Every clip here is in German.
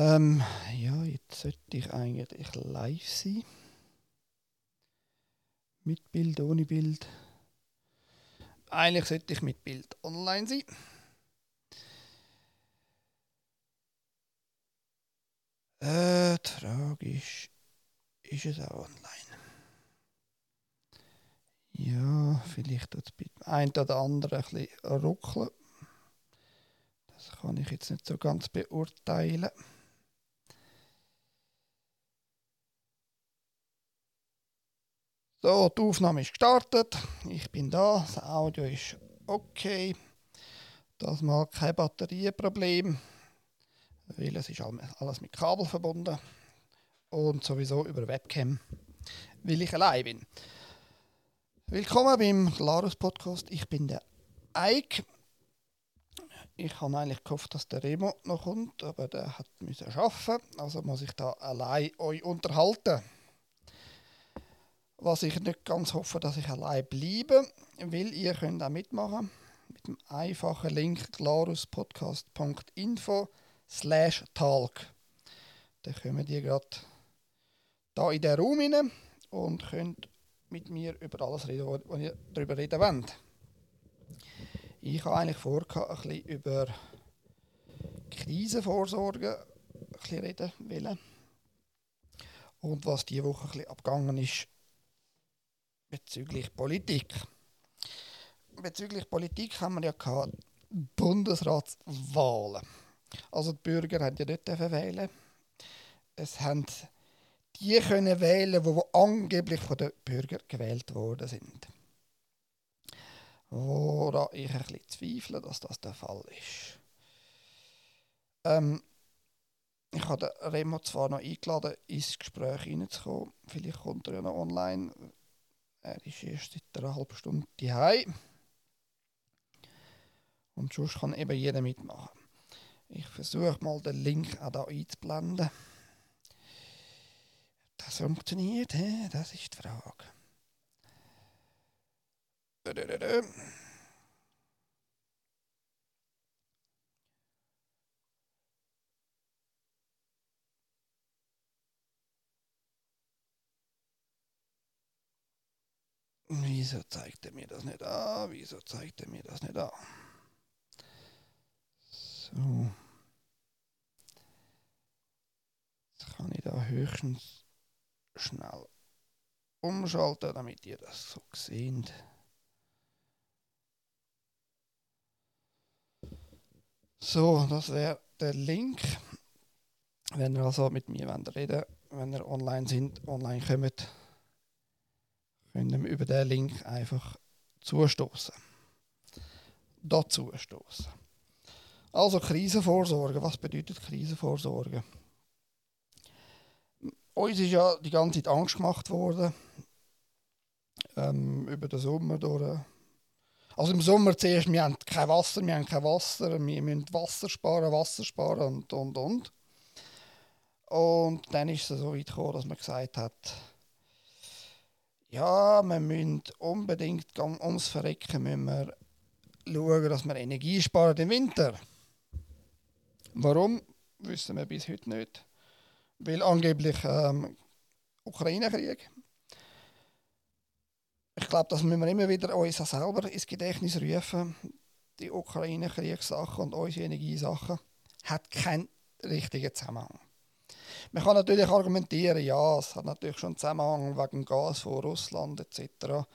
Ähm, ja, jetzt sollte ich eigentlich live sein. Mit Bild, ohne Bild. Eigentlich sollte ich mit Bild online sein. Äh, ist, ist es auch online? Ja, vielleicht tut es bei dem einen oder anderen ein bisschen ruckeln. Das kann ich jetzt nicht so ganz beurteilen. So, die Aufnahme ist gestartet. Ich bin da. Das Audio ist okay. Das mal kein Batterienproblem, weil es ist alles mit Kabel verbunden und sowieso über Webcam, weil ich allein bin. Willkommen beim Glarus Podcast. Ich bin der Eik. Ich habe eigentlich gehofft, dass der Remo noch kommt, aber der hat müssen arbeiten, also muss ich da allein euch unterhalten. Was ich nicht ganz hoffe, dass ich allein bleibe, weil ihr könnt auch mitmachen mit dem einfachen Link glaruspodcast.info slash talk. Dann kommen die gerade da in den Raum rein und könnt mit mir über alles reden, was ihr darüber reden wollt. Ich habe eigentlich vor, ein bisschen über Krisenvorsorge ein bisschen reden wollen. Und was diese Woche ein bisschen abgegangen ist bezüglich Politik. Bezüglich Politik haben wir ja gehabt Bundesratswahlen. Also die Bürger haben ja nicht wählen. Es haben die können wählen, die angeblich von den Bürgern gewählt worden sind. Woran ich ein bisschen zweifle, dass das der Fall ist. Ähm, ich habe Remo zwar noch eingeladen, ins Gespräch hineinzukommen. Vielleicht kommt er ja noch online. Er ist erst seit einer halben Stunde daheim. Und sonst kann eben jeder mitmachen. Ich versuche mal den Link auch hier einzublenden. Das funktioniert, das ist die Frage. Wieso zeigt er mir das nicht an? Wieso zeigt er mir das nicht an? So. Jetzt kann ich da höchstens schnell umschalten, damit ihr das so seht. So, das wäre der Link. Wenn ihr also mit mir reden wenn ihr online sind, online kommt, könnt ihr über den Link einfach zustoßen. Dazu stoßen. Also Krisenvorsorge. Was bedeutet Krisenvorsorge? Uns ist ja die ganze Zeit Angst gemacht worden. Ähm, über den Sommer durch. Also im Sommer zuerst, wir haben kein Wasser, wir haben kein Wasser, wir müssen Wasser sparen, Wasser sparen und, und, und. Und dann ist es so weit gekommen, dass man gesagt hat, ja, wir müssen unbedingt ums Verrecken müssen wir schauen, dass wir Energie sparen im Winter. Warum, wissen wir bis heute nicht weil angeblich ähm, Ukraine-Krieg. Ich glaube, das müssen wir immer wieder uns selber ins Gedächtnis rufen. Die Ukraine-Kriegssachen und unsere Energiesachen hat keinen richtigen Zusammenhang. Man kann natürlich argumentieren, ja, es hat natürlich schon einen Zusammenhang wegen Gas von Russland etc.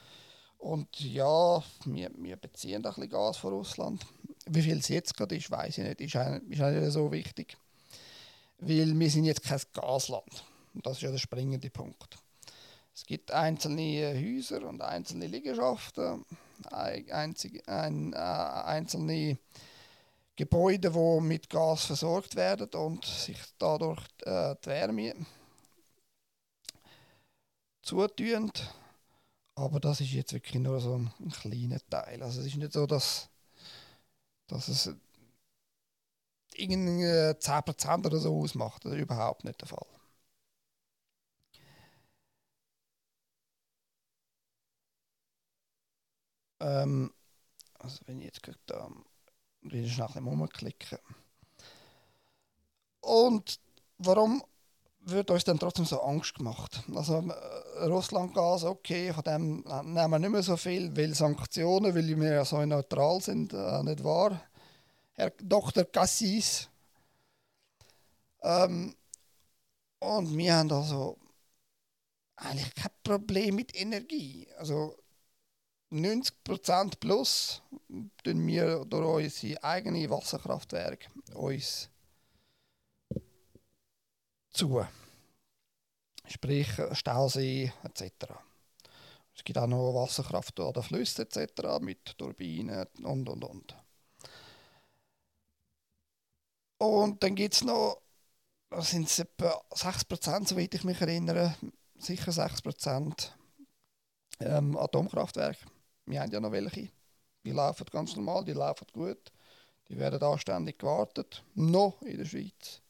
Und ja, wir, wir beziehen ein bisschen Gas von Russland. Wie viel es jetzt gerade ist, weiß ich nicht, ist auch, nicht so wichtig weil wir sind jetzt kein Gasland. Und das ist ja der springende Punkt. Es gibt einzelne Häuser und einzelne Liegenschaften, einzige, ein, äh, einzelne Gebäude, die mit Gas versorgt werden und sich dadurch äh, die Wärme zutun. Aber das ist jetzt wirklich nur so ein, ein kleiner Teil. Also es ist nicht so, dass, dass es irgendwie 10% oder so ausmacht. Das ist überhaupt nicht der Fall. Ähm, also wenn ich jetzt gerade da will ich schnell rumklicken. Und warum wird uns dann trotzdem so Angst gemacht? Also äh, Russland-Gas, okay, von dem nehmen wir nicht mehr so viel, weil Sanktionen, weil wir ja so neutral sind, äh, nicht wahr? Herr Dr. Cassis. Ähm, und wir haben also eigentlich kein Problem mit Energie. Also 90% plus tun wir durch unsere eigenen Wasserkraftwerke uns zu. Sprich Stausee etc. Es gibt auch noch Wasserkraft an den Flüssen etc. mit Turbinen und und und. Und dann gibt es noch, das sind es etwa 6%, soweit ich mich erinnere, sicher 6% ähm, Atomkraftwerke. Wir haben ja noch welche. Die laufen ganz normal, die laufen gut. Die werden anständig gewartet. Noch in der Schweiz.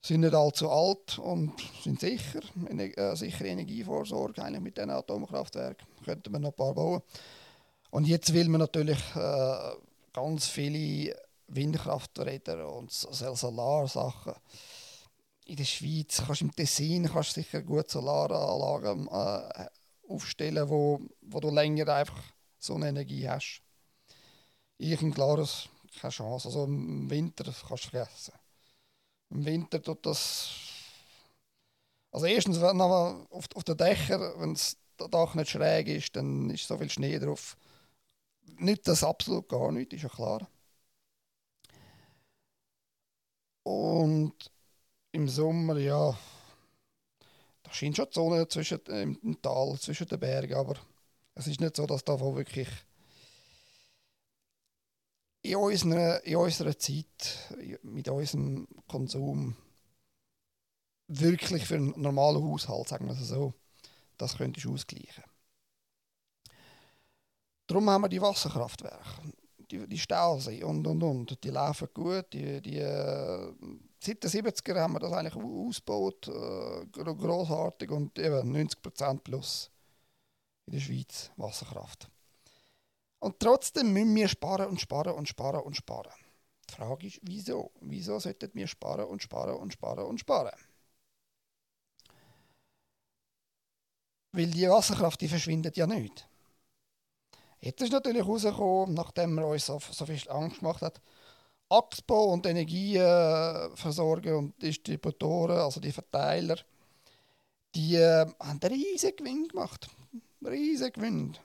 Sind nicht allzu alt und sind sicher. Eine äh, sichere Energievorsorge eigentlich mit diesen Atomkraftwerken. Könnten wir noch ein paar bauen. Und jetzt will man natürlich äh, ganz viele Windkrafträder und Solarsachen. In der Schweiz kannst du im Tessin kannst sicher gut Solaranlagen äh, aufstellen, wo, wo du länger einfach so eine Energie hast. Ich im Glarus keine Chance. Also im Winter kannst du vergessen. Im Winter tut das. Also erstens, wenn auf, auf den Dächern, wenn das Dach nicht schräg ist, dann ist so viel Schnee drauf. Nicht das absolut gar nicht, ist ja klar. Und im Sommer, ja, scheint schon die Sonne zwischen, äh, im Tal, zwischen den Bergen, aber es ist nicht so, dass da wirklich in unserer, in unserer Zeit, mit unserem Konsum, wirklich für einen normalen Haushalt, sagen wir es so, das könntest du ausgleichen. Darum haben wir die Wasserkraftwerke die, die Stausee und und und. Die laufen gut. Die, die, äh, seit den 70er haben wir das eigentlich ausgebaut, äh, großartig und eben 90% plus in der Schweiz Wasserkraft. Und trotzdem müssen wir sparen und sparen und sparen und sparen. Die Frage ist, wieso? Wieso sollten wir sparen und sparen und sparen und sparen? Weil die Wasserkraft, die verschwindet ja nicht. Jetzt ist natürlich herausgekommen, nachdem man uns so, so viel Angst gemacht hat, Axpo und Energieversorger und Distributoren, also die Verteiler, die äh, haben einen riesigen Gewinn gemacht. Riesigen Gewinn.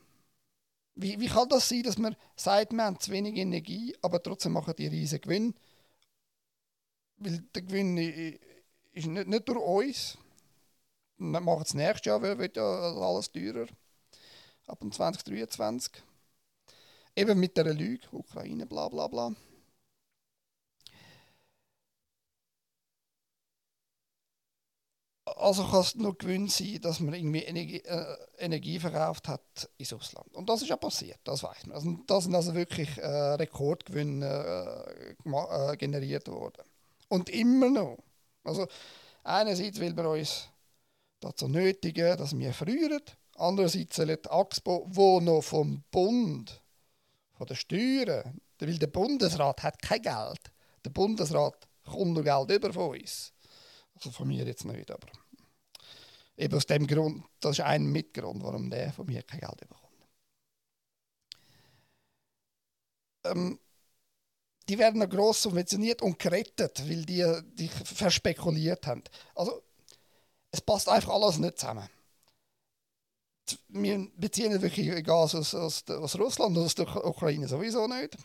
Wie, wie kann das sein, dass man sagt, wir haben zu wenig Energie, aber trotzdem machen die riesigen Gewinn? Weil der Gewinn ist nicht, nicht durch uns. Wir machen es nächstes Jahr, wird ja alles teurer. Ab 2023. Eben mit der Lüge, Ukraine, bla bla bla. Also kann es nur Gewinn sein, dass man irgendwie Energie, äh, Energie verkauft hat ins Ausland. Und das ist ja passiert, das weiß man. Also, da sind also wirklich äh, Rekordgewinne äh, äh, generiert worden. Und immer noch. Also einerseits will man uns dazu nötigen, dass wir frieren. Andererseits soll die AXPO, wo noch vom Bund von den Steuern. Weil der Bundesrat hat kein Geld. Der Bundesrat kommt noch Geld über von uns. Also von mir jetzt nicht, aber eben aus dem Grund, das ist ein Mitgrund, warum der von mir kein Geld bekommt. Ähm, die werden noch gross subventioniert und gerettet, weil die, die verspekuliert haben. Also es passt einfach alles nicht zusammen wir beziehen wirklich Gas aus, aus, aus Russland und aus der Ukraine sowieso nicht.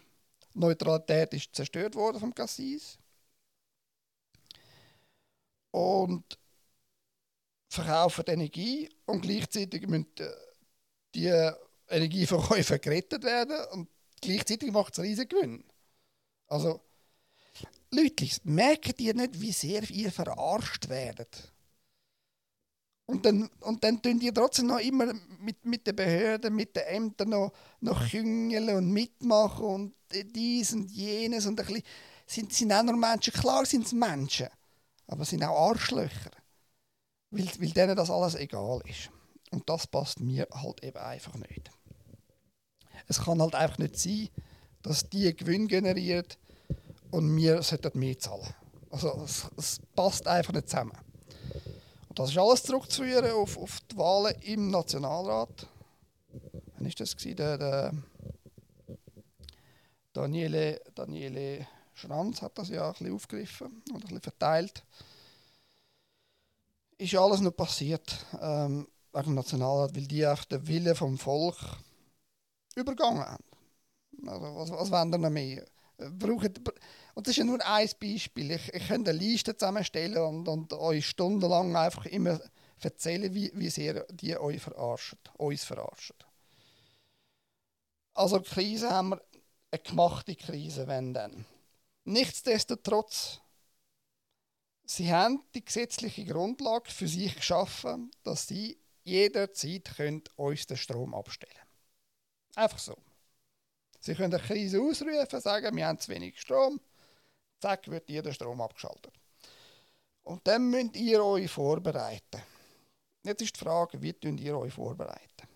Neutralität ist zerstört worden vom Cassis. Und verkaufen Energie und gleichzeitig müssen die Energieverkäufe gerettet werden und gleichzeitig macht es riesen Gewinn. Also, Leute, merken ihr nicht, wie sehr ihr verarscht werdet? Und dann, und dann tun die trotzdem noch immer mit, mit den Behörden, mit den Ämtern noch, noch küngeln und mitmachen und dies und jenes und ein bisschen, sind, sind auch noch Menschen. Klar sind es Menschen, aber sind auch Arschlöcher. Weil, weil denen das alles egal ist. Und das passt mir halt eben einfach nicht. Es kann halt einfach nicht sein, dass die Gewinn generiert und wir sollten mehr zahlen. Also es, es passt einfach nicht zusammen. Und das ist alles zurückzuführen auf, auf die Wahlen im Nationalrat. Wann war das? Der, der Daniele, Daniele Schranz hat das ja ein bisschen aufgegriffen und ein bisschen verteilt. Ist alles noch passiert ähm, wegen dem Nationalrat, weil die einfach den Willen vom Volk übergangen haben. Also, was, was wollen wir noch mehr? Brauchen, und das ist ja nur ein Beispiel. Ich, ich könnte eine Liste zusammenstellen und, und euch stundenlang einfach immer erzählen, wie, wie sehr die euch verarschen, uns verarschen. Also Krise haben wir eine gemachte Krise, wenn dann. Nichtsdestotrotz, sie haben die gesetzliche Grundlage für sich geschaffen, dass sie jederzeit können uns den Strom abstellen Einfach so. Sie können eine Krise ausrufen, sagen, wir haben zu wenig Strom, zack, wird jeder Strom abgeschaltet. Und dann müsst ihr euch vorbereiten. Jetzt ist die Frage, wie könnt ihr euch vorbereiten?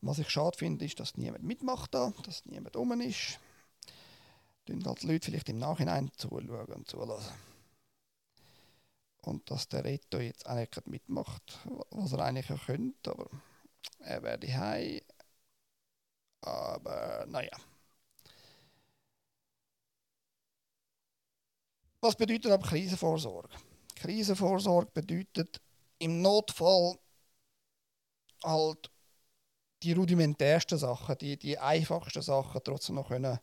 Und was ich schade finde, ist, dass niemand mitmacht da, dass niemand um ist. Dann halt die Leute vielleicht im Nachhinein zuschauen und zulassen. Und dass der Reto jetzt eigentlich mitmacht, was er eigentlich auch könnte, aber er wäre die Aber naja. Was bedeutet aber Krisenvorsorge? Krisenvorsorge bedeutet im Notfall halt die rudimentärsten Sachen, die, die einfachsten Sachen trotzdem noch können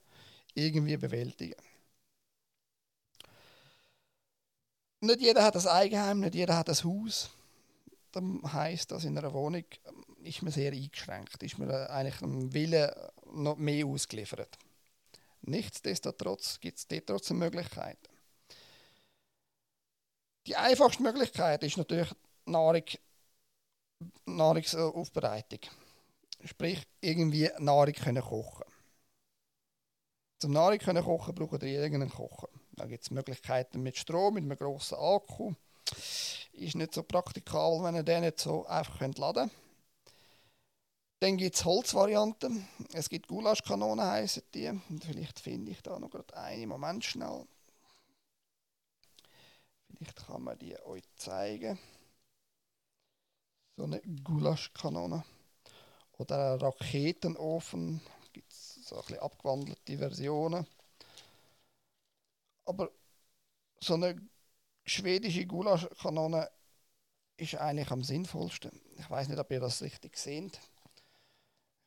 irgendwie bewältigen. Nicht jeder hat ein Eigenheim, nicht jeder hat ein Haus. Das heisst, dass in einer Wohnung ist man sehr eingeschränkt, ist man eigentlich dem Willen noch mehr ausgeliefert. Nichtsdestotrotz gibt es dort trotzdem Möglichkeiten. Die einfachste Möglichkeit ist natürlich Nahrung, Nahrungsaufbereitung. Sprich, irgendwie Nahrung können kochen. Zum Nahrung können kochen braucht ihr irgendeinen Kocher. Da gibt es Möglichkeiten mit Strom, mit einem grossen Akku. Ist nicht so praktikabel, wenn ihr den nicht so einfach laden könnt. Dann gibt es Holzvarianten. Es gibt Gulaschkanonen, heissen die. Vielleicht finde ich da noch gerade einen. Moment schnell. Vielleicht kann man die euch zeigen. So eine Gulaschkanone. Oder einen Raketenofen. Gibt es so ein bisschen abgewandelte Versionen. Aber so eine schwedische Gulaschkanone ist eigentlich am sinnvollsten. Ich weiß nicht, ob ihr das richtig seht.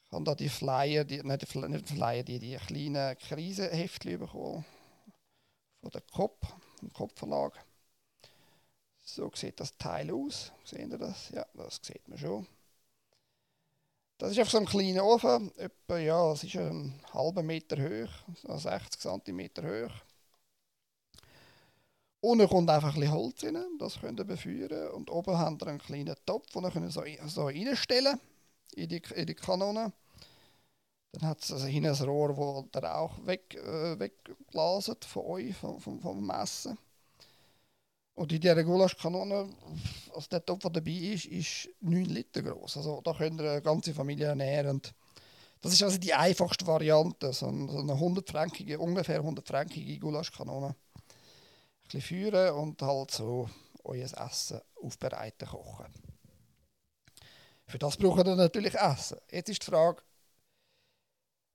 Ich habe da die Flyer, die, nicht, die, Flyer, die, die kleinen Krisenheftchen bekommen. Von der Kopf, dem Kopfverlag. So sieht das Teil aus. Sehen ihr das? Ja, das sieht man schon. Das ist einfach so ein kleiner Ofen. Etwa, ja, es ist einen halben Meter hoch, so 60 cm hoch. Unten kommt einfach ein bisschen Holz rein, das könnt ihr befeuern. Und oben habt ihr einen kleinen Topf, den ihr so, so reinstellen in die, in die Kanone. Dann hat es also hinten ein Rohr, wo der Rauch weg, äh, wegblaset von euch, vom, vom, vom Messen. Und in dieser Gulaschkanone, also der Topf, der dabei ist, ist 9 Liter groß. Also da könnt ihr eine ganze Familie ernähren. Das ist also die einfachste Variante, so eine 100 ungefähr 100-fränkige Gulaschkanone. Bisschen führen und halt so euer Essen aufbereiten, kochen. Für das braucht ihr natürlich Essen. Jetzt ist die Frage,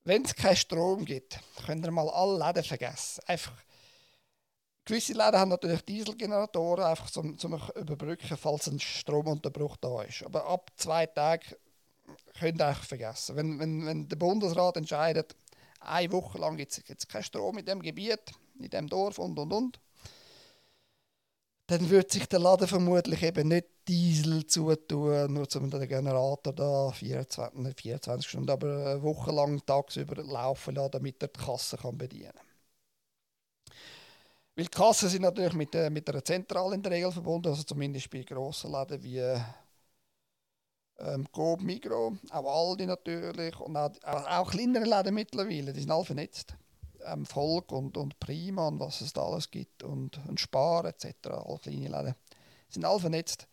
wenn es keinen Strom gibt, könnt ihr mal alle Läden vergessen. Einfach Gewisse Läden haben natürlich Dieselgeneratoren, einfach zum, zum Überbrücken, falls ein Stromunterbruch da ist. Aber ab zwei Tagen könnt ihr einfach vergessen. Wenn, wenn, wenn der Bundesrat entscheidet, eine Woche lang gibt es keinen Strom in dem Gebiet, in dem Dorf und und und, dann wird sich der Laden vermutlich eben nicht Diesel zutun, nur um den Generator da 24, nicht 24 Stunden, aber eine Woche lang tagsüber laufen lassen, damit er die Kasse kann bedienen kann. Weil die Kassen sind natürlich mit, äh, mit einer Zentrale in der Regel verbunden, also zumindest bei grossen Läden wie ähm, Coop, Migro, auch Aldi natürlich und auch, auch kleinere Läden mittlerweile, die sind alle vernetzt. Ähm, Volk und, und Prima und was es da alles gibt und, und Spar etc., alle kleine Läden, sind alle vernetzt.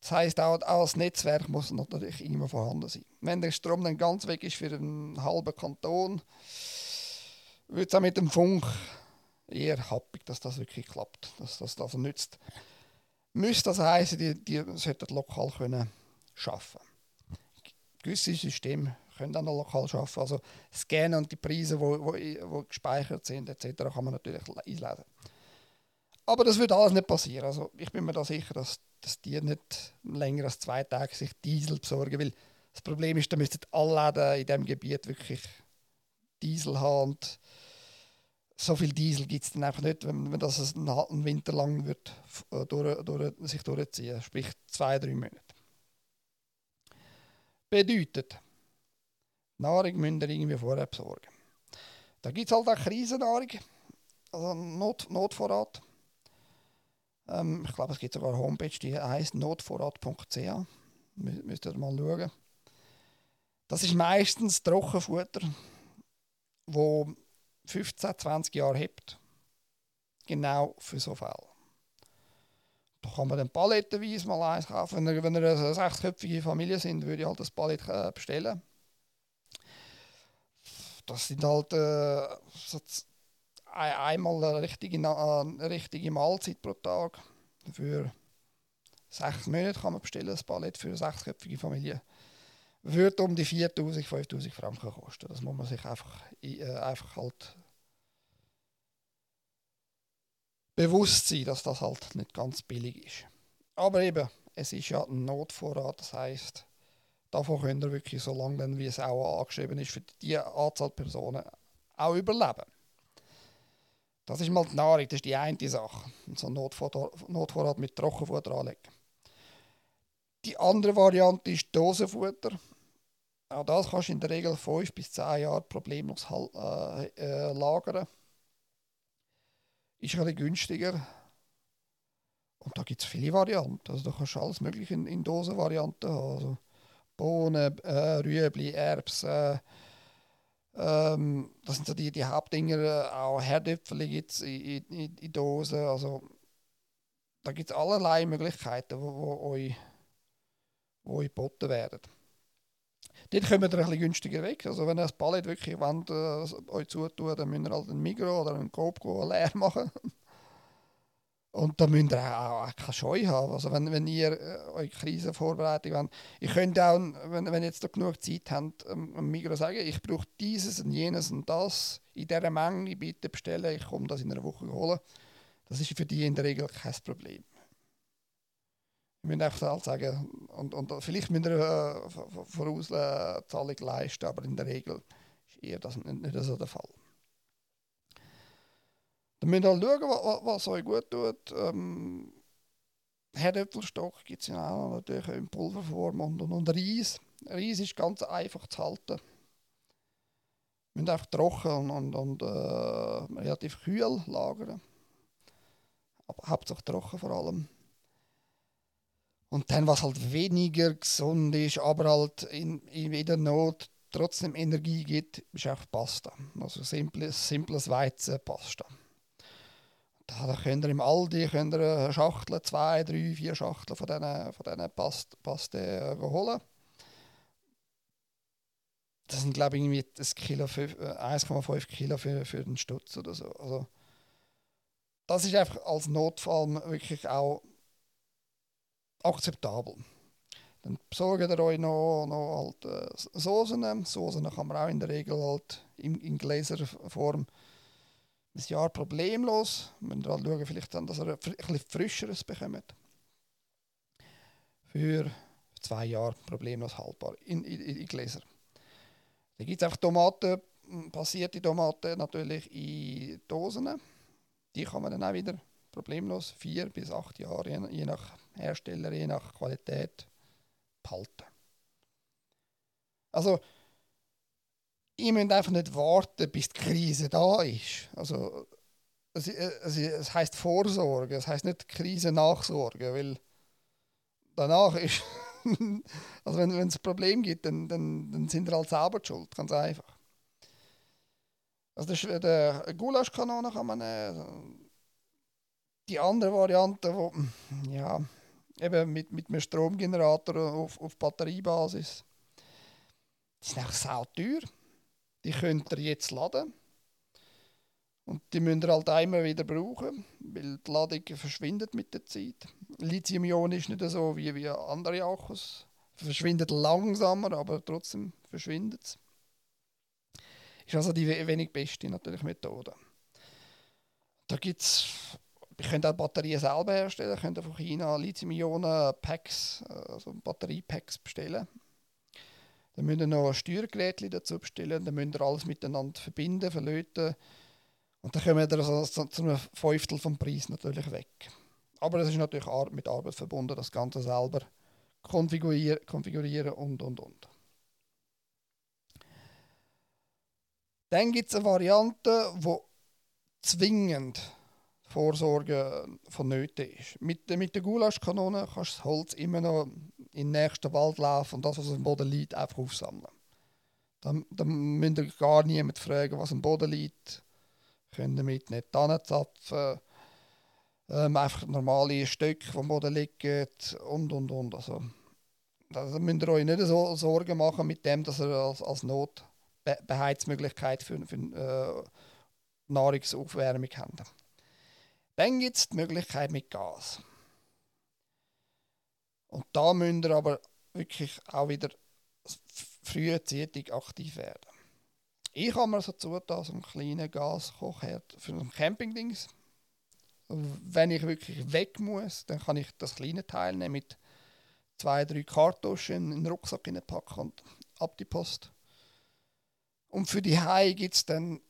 Das heisst, auch, auch als Netzwerk muss natürlich immer vorhanden sein. Wenn der Strom dann ganz weg ist für einen halben Kanton, wird es auch mit dem Funk eher happig, dass das wirklich klappt, dass das also nützt. Müsste das heißen, die, die sollten lokal können arbeiten. Gewisse Systeme können dann lokal arbeiten. Also Scannen und die Preise, die wo, wo, gespeichert sind, etc., kann man natürlich einlesen. Aber das wird alles nicht passieren. Also ich bin mir da sicher, dass, dass die nicht länger als zwei Tage sich Diesel besorgen, weil das Problem ist, da müssten alle Läden in diesem Gebiet wirklich Diesel haben. Und so viel Diesel gibt es dann einfach nicht, wenn, wenn das einen Winter lang wird, äh, durch, durch, sich durchziehen, sprich zwei, drei Monate. Bedeutet, Nahrung müsst ihr irgendwie vorher besorgen. Da gibt es halt auch Krisennahrung, also Not, Notvorrat. Ähm, ich glaube, es gibt sogar eine Homepage, die heißt notvorrat.ch. Müsst ihr mal schauen. Das ist meistens Trockenfutter, wo 15, 20 Jahre hebt. Genau für so Fälle. Da kann man dann palettenweise mal eins kaufen. Wenn ihr eine sechsköpfige Familie sind, würde ich halt das Palett äh, bestellen. Das sind halt äh, so einmal eine richtige, eine richtige Mahlzeit pro Tag. Für sechs Monate kann man bestellen, das Palett für eine sechsköpfige Familie. Würde um die 4000, 5000 Franken kosten. Das muss man sich einfach, äh, einfach halt bewusst sein, dass das halt nicht ganz billig ist. Aber eben, es ist ja ein Notvorrat, das heißt, davon könnt ihr wirklich so lange, wie es auch angeschrieben ist, für die Anzahl Personen auch überleben. Das ist mal die Nahrung, das ist die eine Sache. So ein Notvorrat, mit Trockenfutter anlegen. Die andere Variante ist Dosenfutter. Auch das kannst du in der Regel 5 bis 10 Jahre problemlos äh, äh, lagern. Ist bisschen günstiger. Und da gibt es viele Varianten. Also da kannst du alles mögliche in, in Dosenvarianten haben. Also Bohnen, äh, Rüebli, Erbsen, ähm, das sind so die, die Hauptdinger, auch Herdöpfel gibt es in, in, in Dosen. Also, da gibt es allerlei Möglichkeiten, wo, euch, wo euch geboten werden. Dort kommt ihr ein bisschen günstiger weg. Also wenn ihr das Pallet wirklich wollt, äh, euch zutun, dann müsst ihr halt einen Migros oder einen Coop leer machen. Und da müsst ihr auch, auch keine Scheu haben. Also wenn, wenn ihr äh, eure Krisenvorbereitung habt, ihr könnt auch, wenn, wenn ihr jetzt da genug Zeit habt, ähm, am Migros sagen, ich brauche dieses und jenes und das in dieser Menge bitte bestellen, ich komme das in einer Woche holen. Das ist für die in der Regel kein Problem. Müssen einfach halt sagen, und, und vielleicht müsst ihr äh, Vorauszahlung leisten, aber in der Regel ist eher das nicht, nicht so der Fall. Dann müsst ihr halt schauen, was, euch gut tut. Ähm, Herdöpfelstock gibt es ja auch natürlich in Pulverform und, und, und Reis. Reis ist ganz einfach zu halten. Müssen einfach trocken und, und, und äh, relativ kühl lagern. Aber hauptsächlich trocken vor allem. Und dann, was halt weniger gesund ist, aber halt in, in der Not trotzdem Energie gibt, ist auch Pasta. Also simples, simples Weizenpasta. Da, könnt ihr im Aldi könnt ihr eine Schachtel, zwei, drei, vier Schachteln von diesen, von Past, Paste äh, holen. Das sind, glaube ich, irgendwie 1,5 äh, Kilo für, für den Stutz oder so. Also, das ist einfach als Notfall wirklich auch akzeptabel. Dann besorgt ihr euch noch, noch halt, äh, Soßen. Soßen kann man auch in der Regel halt in, in Gläserform ein Jahr problemlos. Wir müssen halt schauen, vielleicht dann, dass er etwas Frischeres bekommt. Für zwei Jahre problemlos haltbar in, in, in Gläser. Dann gibt es einfach Tomaten, passierte Tomaten natürlich in Dosen. Die kann man dann auch wieder problemlos vier bis acht Jahre, je, je nach Hersteller, je nach Qualität, behalten. Also ihr müsst einfach nicht warten, bis die Krise da ist. Also, es, es, es heisst Vorsorge, es heisst nicht Krise nachsorge, weil danach ist, also wenn, es ein Problem gibt, dann, dann, dann sind wir halt selber schuld, ganz einfach. Also das, der Gulaschkanone kann man nehmen. Die andere Variante, wo, ja, eben mit, mit einem Stromgenerator auf, auf Batteriebasis, die sind auch sau teuer. Die könnt ihr jetzt laden. Und die müsst ihr halt immer wieder brauchen, weil die Ladung verschwindet mit der Zeit. Lithium-Ionen ist nicht so wie, wie andere Akkus. Verschwindet langsamer, aber trotzdem verschwindet es. Ist also die wenig beste natürlich Methode. Da es, ich könnte auch Batterien selber herstellen, ich könnte von China Lithium-Ionen-Packs, also Batteriepacks bestellen. Dann müsst ihr noch ein Steuergerät dazu bestellen, dann müsst ihr alles miteinander verbinden, verlöten und dann kommen wir also zu einem Fünftel vom Preis natürlich weg. Aber es ist natürlich mit Arbeit verbunden, das Ganze selber konfigurieren, konfigurieren und und und. Dann gibt es eine Variante, die zwingend Vorsorge vonnöten ist. Mit, mit der Gulaschkanone kannst du das Holz immer noch in den nächsten Wald laufen und das, was dem Boden liegt, einfach aufsammeln. Dann, dann müsst ihr gar niemand fragen, was am Boden liegt können damit nicht zapfen. Ähm, einfach normale Stücke vom Boden liegen und und und. Also, da müsst ihr euch nicht so Sorgen machen mit dem, dass ihr als, als Notbeheizmöglichkeit für, für äh, Nahrungsaufwärmung habt. Dann gibt es die Möglichkeit mit Gas. Und da müsst ihr aber wirklich auch wieder frühzeitig aktiv werden. Ich habe mir so zugetan, so einen kleinen Gaskochherd für ein Campingdings. Wenn ich wirklich weg muss, dann kann ich das kleine Teil nehmen mit zwei, drei Kartuschen in den Rucksack packen und ab die Post. Und für die Hai gibt es dann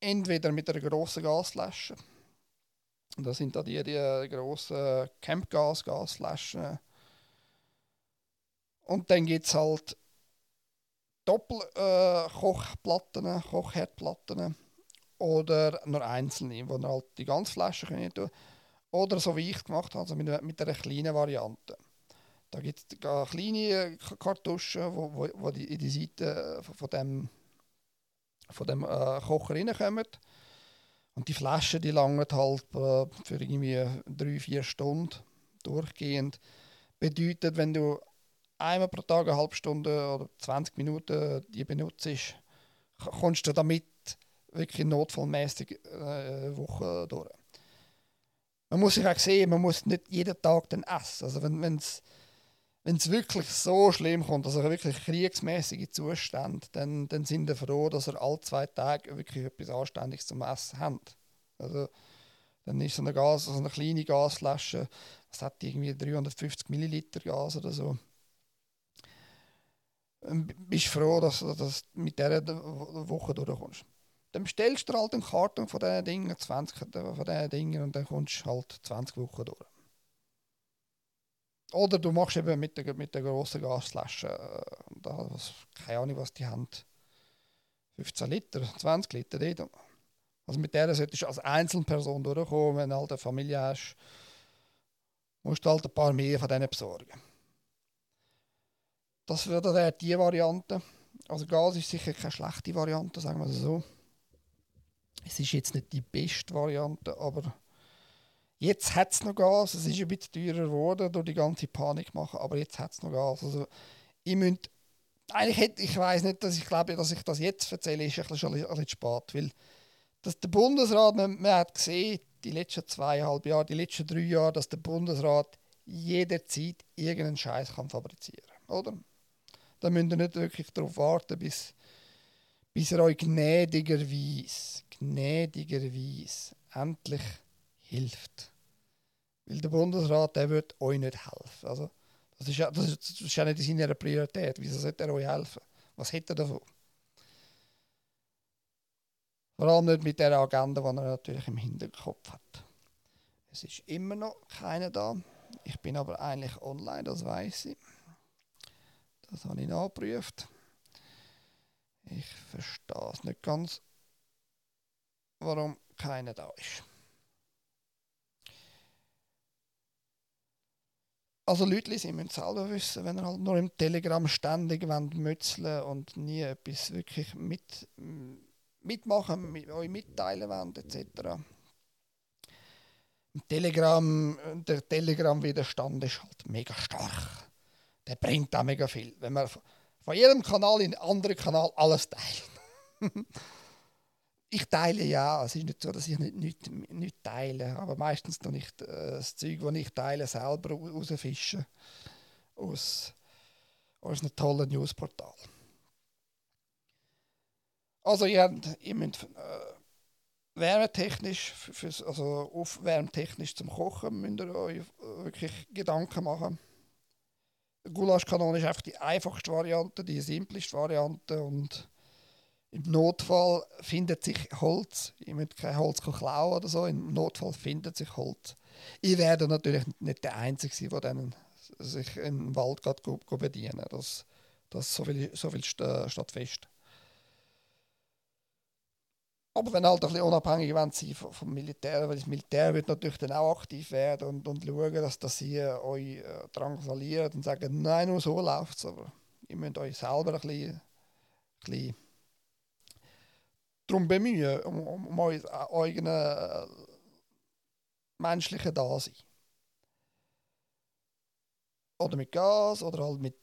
entweder mit einer grossen Gasflasche. Das sind da die, die grossen Campgas-Gasflaschen. Und dann gibt es halt Doppelkochplatten, äh, Kochherdplatten oder nur einzelne, wo ihr halt die ganze Flasche könnt tun Oder so wie ich gemacht habe, also mit, mit einer kleinen Variante. Da gibt es kleine Kartuschen, wo, wo, wo die in die Seite von dem, von dem äh, Kocher reinkommen. Und die Flasche, die langt halt äh, für irgendwie drei, vier Stunden durchgehend. Bedeutet, wenn du einmal pro Tag eine halbe Stunde oder 20 Minuten die benutzt, kommst du damit wirklich notfallmäßig eine äh, Woche durch. Man muss sich auch sehen, man muss nicht jeden Tag dann essen. Also wenn es wenn es wirklich so schlimm kommt, also wirklich kriegsmäßige Zustände, dann, dann sind wir froh, dass er alle zwei Tage wirklich etwas Anständiges zum Essen hat. Also, dann ist so eine, Gas, so eine kleine Gasflasche, das hat irgendwie 350 Milliliter Gas oder so bist froh, dass du das mit dieser Woche durchkommst. Dann bestellst du halt einen Karton von diesen Dingen, 20 von diesen Dingen und dann kommst du halt 20 Wochen durch. Oder du machst eben mit der, mit der grossen Gasflasche, äh, da, keine Ahnung, was die haben, 15 Liter, 20 Liter. Dort. Also mit der solltest du als Einzelperson durchkommen, wenn du halt eine Familie hast, musst du halt ein paar mehr von denen besorgen. Das wäre die Variante. Also Gas ist sicher keine schlechte Variante, sagen wir so. Es ist jetzt nicht die beste Variante, aber jetzt hat es noch Gas. Es ist ein bisschen teurer geworden durch die ganze Panik machen, aber jetzt hat es noch Gas. Also ich müsst, eigentlich hätte, ich weiß nicht, dass ich glaube, dass ich das jetzt erzähle, ist ein bisschen, ein bisschen spät, weil dass der Bundesrat, man, man hat gesehen, die letzten zweieinhalb Jahre, die letzten drei Jahre, dass der Bundesrat jederzeit irgendeinen Scheiß kann fabrizieren, oder? Da müsst ihr nicht wirklich darauf warten, bis, bis er euch gnädigerweise, gnädigerweise endlich hilft. Weil der Bundesrat, der wird euch nicht helfen. Also, das, ist ja, das, ist, das ist ja nicht in seiner Priorität. Wieso sollte er euch helfen? Was hätte er davon? Vor allem nicht mit der Agenda, die er natürlich im Hinterkopf hat. Es ist immer noch keiner da. Ich bin aber eigentlich online, das weiß ich. Das habe ich nachgeprüft. Ich verstehe es nicht ganz, warum keiner da ist. Also Leute, sie müssen selber wissen, wenn ihr halt nur im Telegram ständig mützeln und nie etwas wirklich mit, mitmachen, mit euch mitteilen wollen, etc. Telegram, der Telegram-Widerstand ist halt mega stark der bringt da mega viel. Wenn man von jedem Kanal in den anderen Kanal alles teilt. ich teile ja, es ist nicht so, dass ich nicht, nicht, nicht teile, aber meistens tue ich äh, das Zeug, das ich teile, selber rausfischen aus, aus einem tollen Newsportal. Also ihr, habt, ihr müsst äh, wärmetechnisch, fürs, also aufwärmtechnisch zum Kochen, müsst ihr euch wirklich Gedanken machen. Gulaschkanone ist einfach die einfachste Variante, die simplste Variante und im Notfall findet sich Holz. Ich möchte kein Holz klauen oder so. Im Notfall findet sich Holz. Ich werde natürlich nicht der Einzige sein, der dann sich im Wald geht, go bedienen. Das, das so viel, so viel steht fest. Aber wenn halt ein bisschen unabhängig wollen vom Militär, weil das Militär wird natürlich dann auch aktiv werden und, und schauen, dass, dass sie äh, euch äh, drangsalieren und sagen, nein, nur so läuft es. Aber ihr müsst euch selber ein bisschen, ein bisschen darum bemühen, um, um, um euer eigenes äh, menschliches Dasein. Oder mit Gas oder halt mit,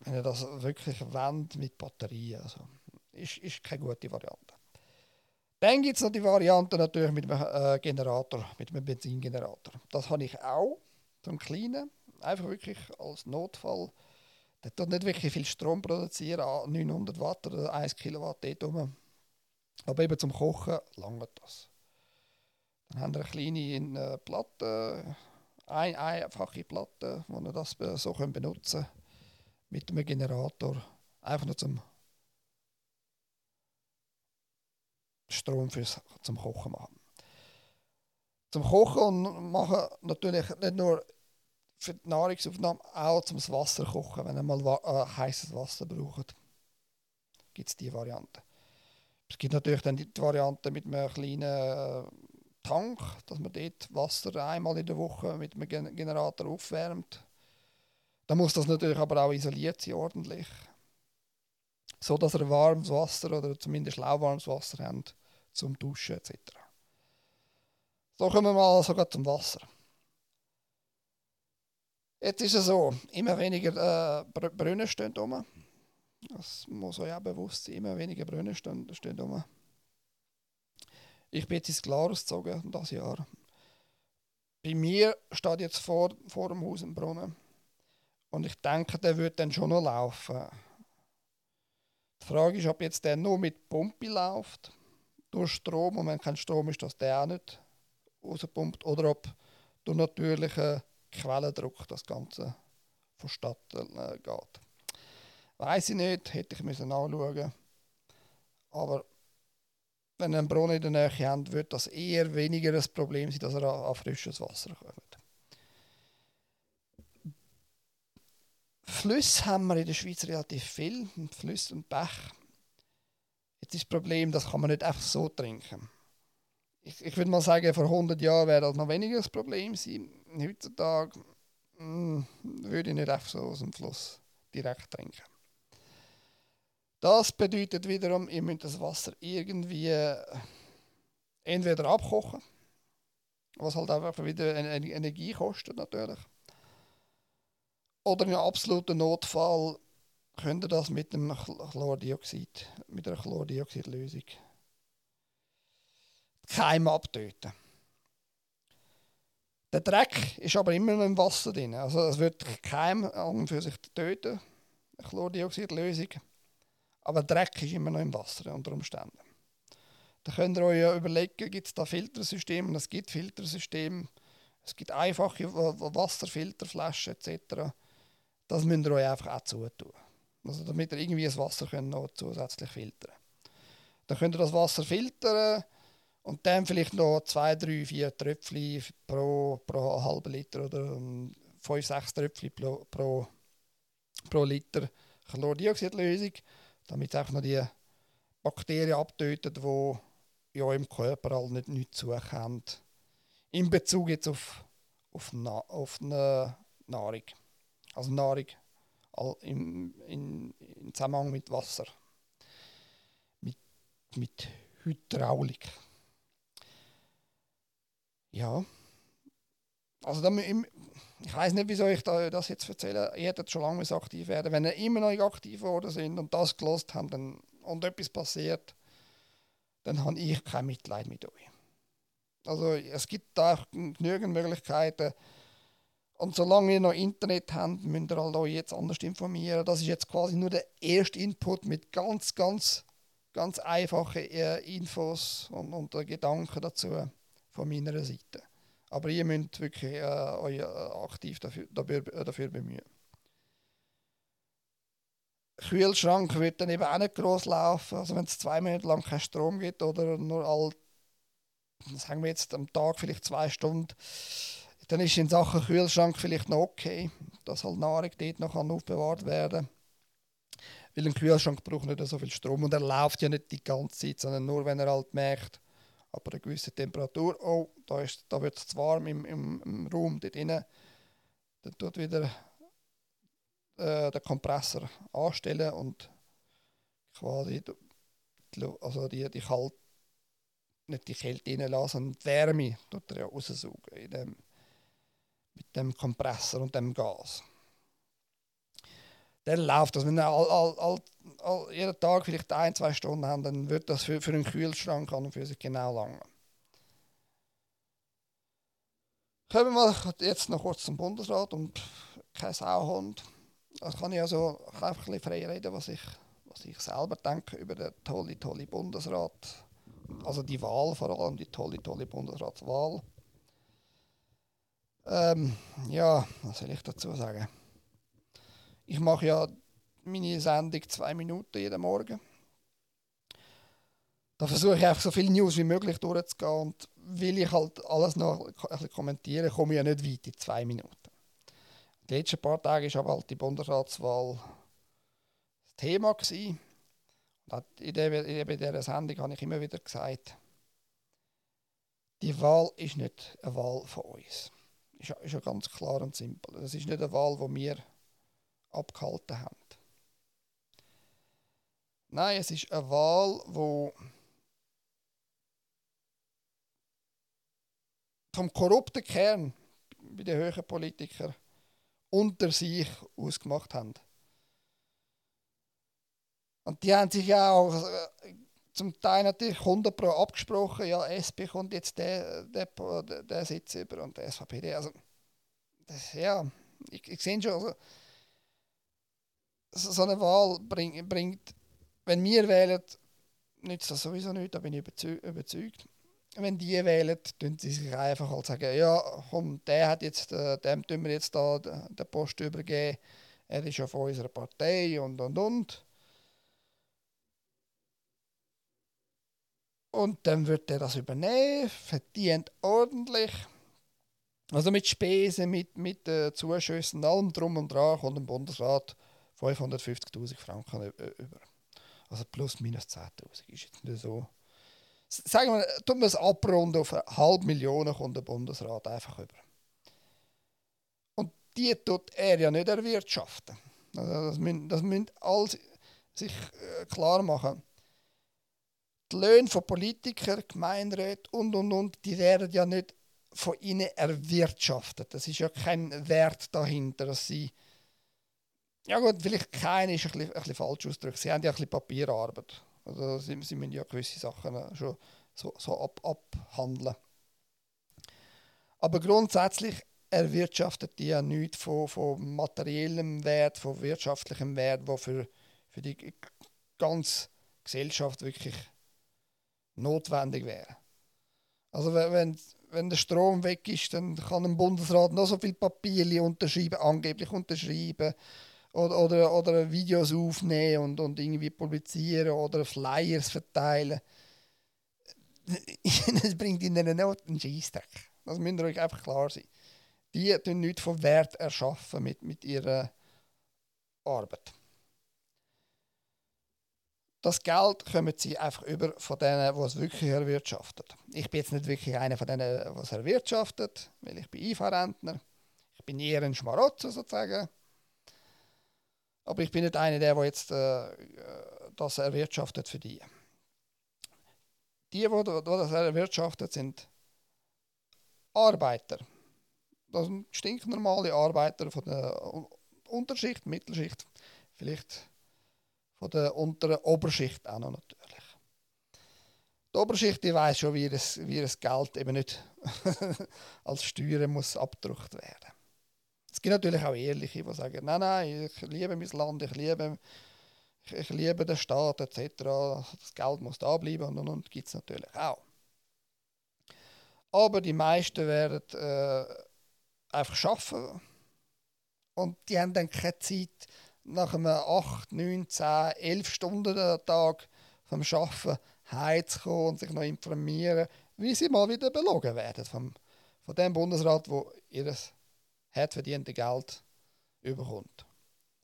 wenn ihr das wirklich wollt, mit Batterien. Also, ist, ist keine gute Variante. Dann gibt es noch die Variante natürlich mit einem äh, Generator, mit einem Benzingenerator. Das habe ich auch, einen kleinen, einfach wirklich als Notfall. Der tut nicht wirklich viel Strom produzieren, 900 Watt oder 1 Kilowatt dort rum. Aber eben zum Kochen langt das. Dann haben wir eine kleine äh, Platte, eine einfache Platte, wo wir das so benutzen können, mit einem Generator. Einfach nur zum Strom fürs, zum Kochen machen. Zum Kochen und machen natürlich nicht nur für die Nahrungsaufnahme, auch zum Wasser kochen, wenn ihr mal äh, heißes Wasser braucht. Gibt es diese Variante. Es gibt natürlich dann die Variante mit einem kleinen äh, Tank, dass man dort Wasser einmal in der Woche mit einem Generator aufwärmt. Da muss das natürlich aber auch isoliert sein, ordentlich. So dass ihr warmes Wasser oder zumindest lauwarmes Wasser habt zum Duschen etc. So kommen wir mal sogar zum Wasser. Jetzt ist es so, immer weniger äh, Brunnen stehen rum. Das muss euch auch bewusst sein, immer weniger Brunnen stehen, stehen rum. Ich bin jetzt ins Glarus gezogen das Jahr. Bei mir steht jetzt vor, vor dem Haus ein Brunnen. Und ich denke, der wird dann schon noch laufen. Die Frage ist, ob jetzt der nur mit Pumpe läuft durch Strom und wenn kein Strom ist, dass der auch nicht rauspumpt oder ob durch natürlichen Quellendruck das Ganze vonstatten äh, geht. Weiß ich nicht, hätte ich müssen anschauen. Aber wenn ihr einen Brunnen in der Nähe habt, wird das eher weniger ein Problem sein, dass er an, an frisches Wasser kommt. Flüsse haben wir in der Schweiz relativ viel, Flüsse und Bäche. Jetzt ist das Problem, das kann man nicht einfach so trinken. Ich, ich würde mal sagen, vor 100 Jahren wäre das noch weniger das Problem sein. Heutzutage mh, hm, würde ich nicht einfach so aus dem Fluss direkt trinken. Das bedeutet wiederum, ihr müsst das Wasser irgendwie äh, entweder abkochen, was halt einfach wieder Energie kostet natürlich. Oder in absoluten Notfall könnt ihr das mit einem Chlordioxid, mit einer Chlordioxidlösung Keime abtöten. Der Dreck ist aber immer noch im Wasser drin. Also es wird Keim an für sich töten, eine Chlordioxidlösung. Aber Dreck ist immer noch im Wasser unter Umständen. Da könnt ihr euch ja überlegen, gibt es da Filtersysteme? Es gibt Filtersysteme. Es gibt einfache Wasserfilterflaschen etc. Das müsst ihr euch einfach auch zutun. Also damit ihr irgendwie das Wasser könnt noch zusätzlich filtern Dann könnt ihr das Wasser filtern und dann vielleicht noch zwei, drei, vier Tröpfchen pro, pro halben Liter oder fünf, sechs Tröpfchen pro, pro, pro Liter Chlordioxidlösung, damit einfach noch die Bakterien abtötet, die in eurem Körper all nicht nichts suchen In Bezug jetzt auf, auf, Na auf eine Nahrung. Also Nahrung im, in, in Zusammenhang mit Wasser. Mit, mit Hydraulik. Ja. Also dann, ich weiß nicht, wieso ich das jetzt erzähle. Ihr hättet schon lange aktiv werden. Wenn ihr immer noch nicht aktiv geworden sind und das gelost haben dann, und etwas passiert, dann habe ich kein Mitleid mit euch. Also es gibt da genügend Möglichkeiten. Und solange ihr noch Internet habt, müsst ihr halt euch jetzt anders informieren. Das ist jetzt quasi nur der erste Input mit ganz, ganz, ganz einfachen äh, Infos und, und Gedanken dazu von meiner Seite. Aber ihr müsst wirklich äh, euch äh, aktiv dafür, dafür, äh, dafür bemühen. Kühlschrank wird dann eben auch nicht groß laufen. Also wenn es zwei Minuten lang keinen Strom gibt oder nur all, sagen wir jetzt am Tag vielleicht zwei Stunden, dann ist in Sachen Kühlschrank vielleicht noch okay, dass halt Nahrung dort noch aufbewahrt werden kann. Weil ein Kühlschrank braucht nicht so viel Strom und er läuft ja nicht die ganze Zeit, sondern nur wenn er halt merkt, ab einer gewissen Temperatur, oh, da, da wird es zu warm im, im, im Raum dort drin, dann tut wieder äh, den Kompressor anstellen und quasi die, also die, die Kalt, nicht die Kälte reinlassen, sondern die Wärme tut er ja raussaugen in dem, mit dem Kompressor und dem Gas. Dann läuft das. Wenn wir all, all, all, all, jeden Tag vielleicht ein, zwei Stunden haben, dann wird das für, für einen Kühlschrank an und für sich genau lange. Kommen wir jetzt noch kurz zum Bundesrat und kein Sauhund. Das kann ich also einfach ein bisschen frei reden, was ich, was ich selber denke über den tolle, tolle Bundesrat. Also die Wahl, vor allem die tolle, tolle Bundesratswahl. Ähm, ja, was soll ich dazu sagen? Ich mache ja meine Sendung zwei Minuten jeden Morgen. Da versuche ich einfach so viele News wie möglich durchzugehen und will ich halt alles noch ein bisschen kommentieren, komme ich ja nicht weit in zwei Minuten. Die letzten paar Tage war halt die Bundesratswahl das Thema. Gewesen. Und in dieser Sendung habe ich immer wieder gesagt, die Wahl ist nicht eine Wahl von uns. Ist ja, ist ja ganz klar und simpel. Das ist nicht eine Wahl, die wir abgehalten haben. Nein, es ist eine Wahl, wo vom korrupten Kern bei den höheren Politikern unter sich ausgemacht haben. Und die haben sich auch äh, zum Teil natürlich 100 Pro abgesprochen, ja, SP kommt jetzt der, der, der, der Sitz über und der SVP. Also, das, ja, ich, ich sehe schon, also, so eine Wahl bring, bringt, wenn wir wählen, nützt das sowieso nicht, da bin ich überzeugt wenn die wählen, tun sie sich einfach halt sagen, ja, komm, der hat jetzt, äh, dem tun wir jetzt da den Post übergeben, er ist ja von unserer Partei und und und. Und dann wird er das übernehmen, verdient ordentlich. Also mit Spesen, mit, mit äh, Zuschüssen, allem drum und dran kommt dem Bundesrat 550.000 Franken über. Also plus minus 10.000 ist jetzt nicht so sagen wir, tun wir es abrunden auf eine halbe Million, kommt der Bundesrat einfach über. Und die tut er ja nicht erwirtschaften. Also das müssen, das müssen alle sich äh, klar machen. Die Löhne von Politikern, Gemeinderäten und und und, die werden ja nicht von ihnen erwirtschaftet. Das ist ja kein Wert dahinter, dass sie ja gut, vielleicht keine ist ein bisschen, ein bisschen falsch ausgedrückt. Sie haben ja ein bisschen Papierarbeit. Also sie, sie müssen ja gewisse Sachen schon so, so ab, abhandeln. Aber grundsätzlich erwirtschaftet die ja nichts von, von materiellem Wert, von wirtschaftlichem Wert, wo für, für die ganze Gesellschaft wirklich notwendig wäre. Also wenn, wenn der Strom weg ist, dann kann ein Bundesrat noch so viel Papier unterschreiben, angeblich unterschreiben oder, oder, oder Videos aufnehmen und, und irgendwie publizieren oder Flyers verteilen. das bringt ihnen nicht einen Scheissdreck. Das müsst ihr euch einfach klar sein. Die tun nichts von Wert erschaffen mit, mit ihrer Arbeit. Das Geld kommen sie einfach über von denen, die es wirklich erwirtschaftet. Ich bin jetzt nicht wirklich einer von denen, die es erwirtschaftet, weil ich bin IV-Rentner. Ich bin eher ein Schmarotzer sozusagen. Aber ich bin nicht einer, der, jetzt äh, das erwirtschaftet für die. Die, die das erwirtschaftet, sind Arbeiter. Das sind stinknormale Arbeiter von der Unterschicht, Mittelschicht, vielleicht von der unteren Oberschicht auch noch natürlich. Die Oberschicht die weiß schon, wie das, wie das Geld eben nicht als Steuern muss abgedruckt werden. Es gibt natürlich auch Ehrliche, die sagen, nein, nein, ich liebe mein Land, ich liebe, ich, ich liebe den Staat etc. Das Geld muss da bleiben und, und, und gibt es natürlich auch. Aber die meisten werden äh, einfach arbeiten und die haben dann keine Zeit, nach einem 8, 9, 10, 11 Stunden Tag vom Arbeiten heimzukommen und sich noch informieren, wie sie mal wieder belogen werden vom, von dem Bundesrat, wo ihr hart verdiente Geld überkommt.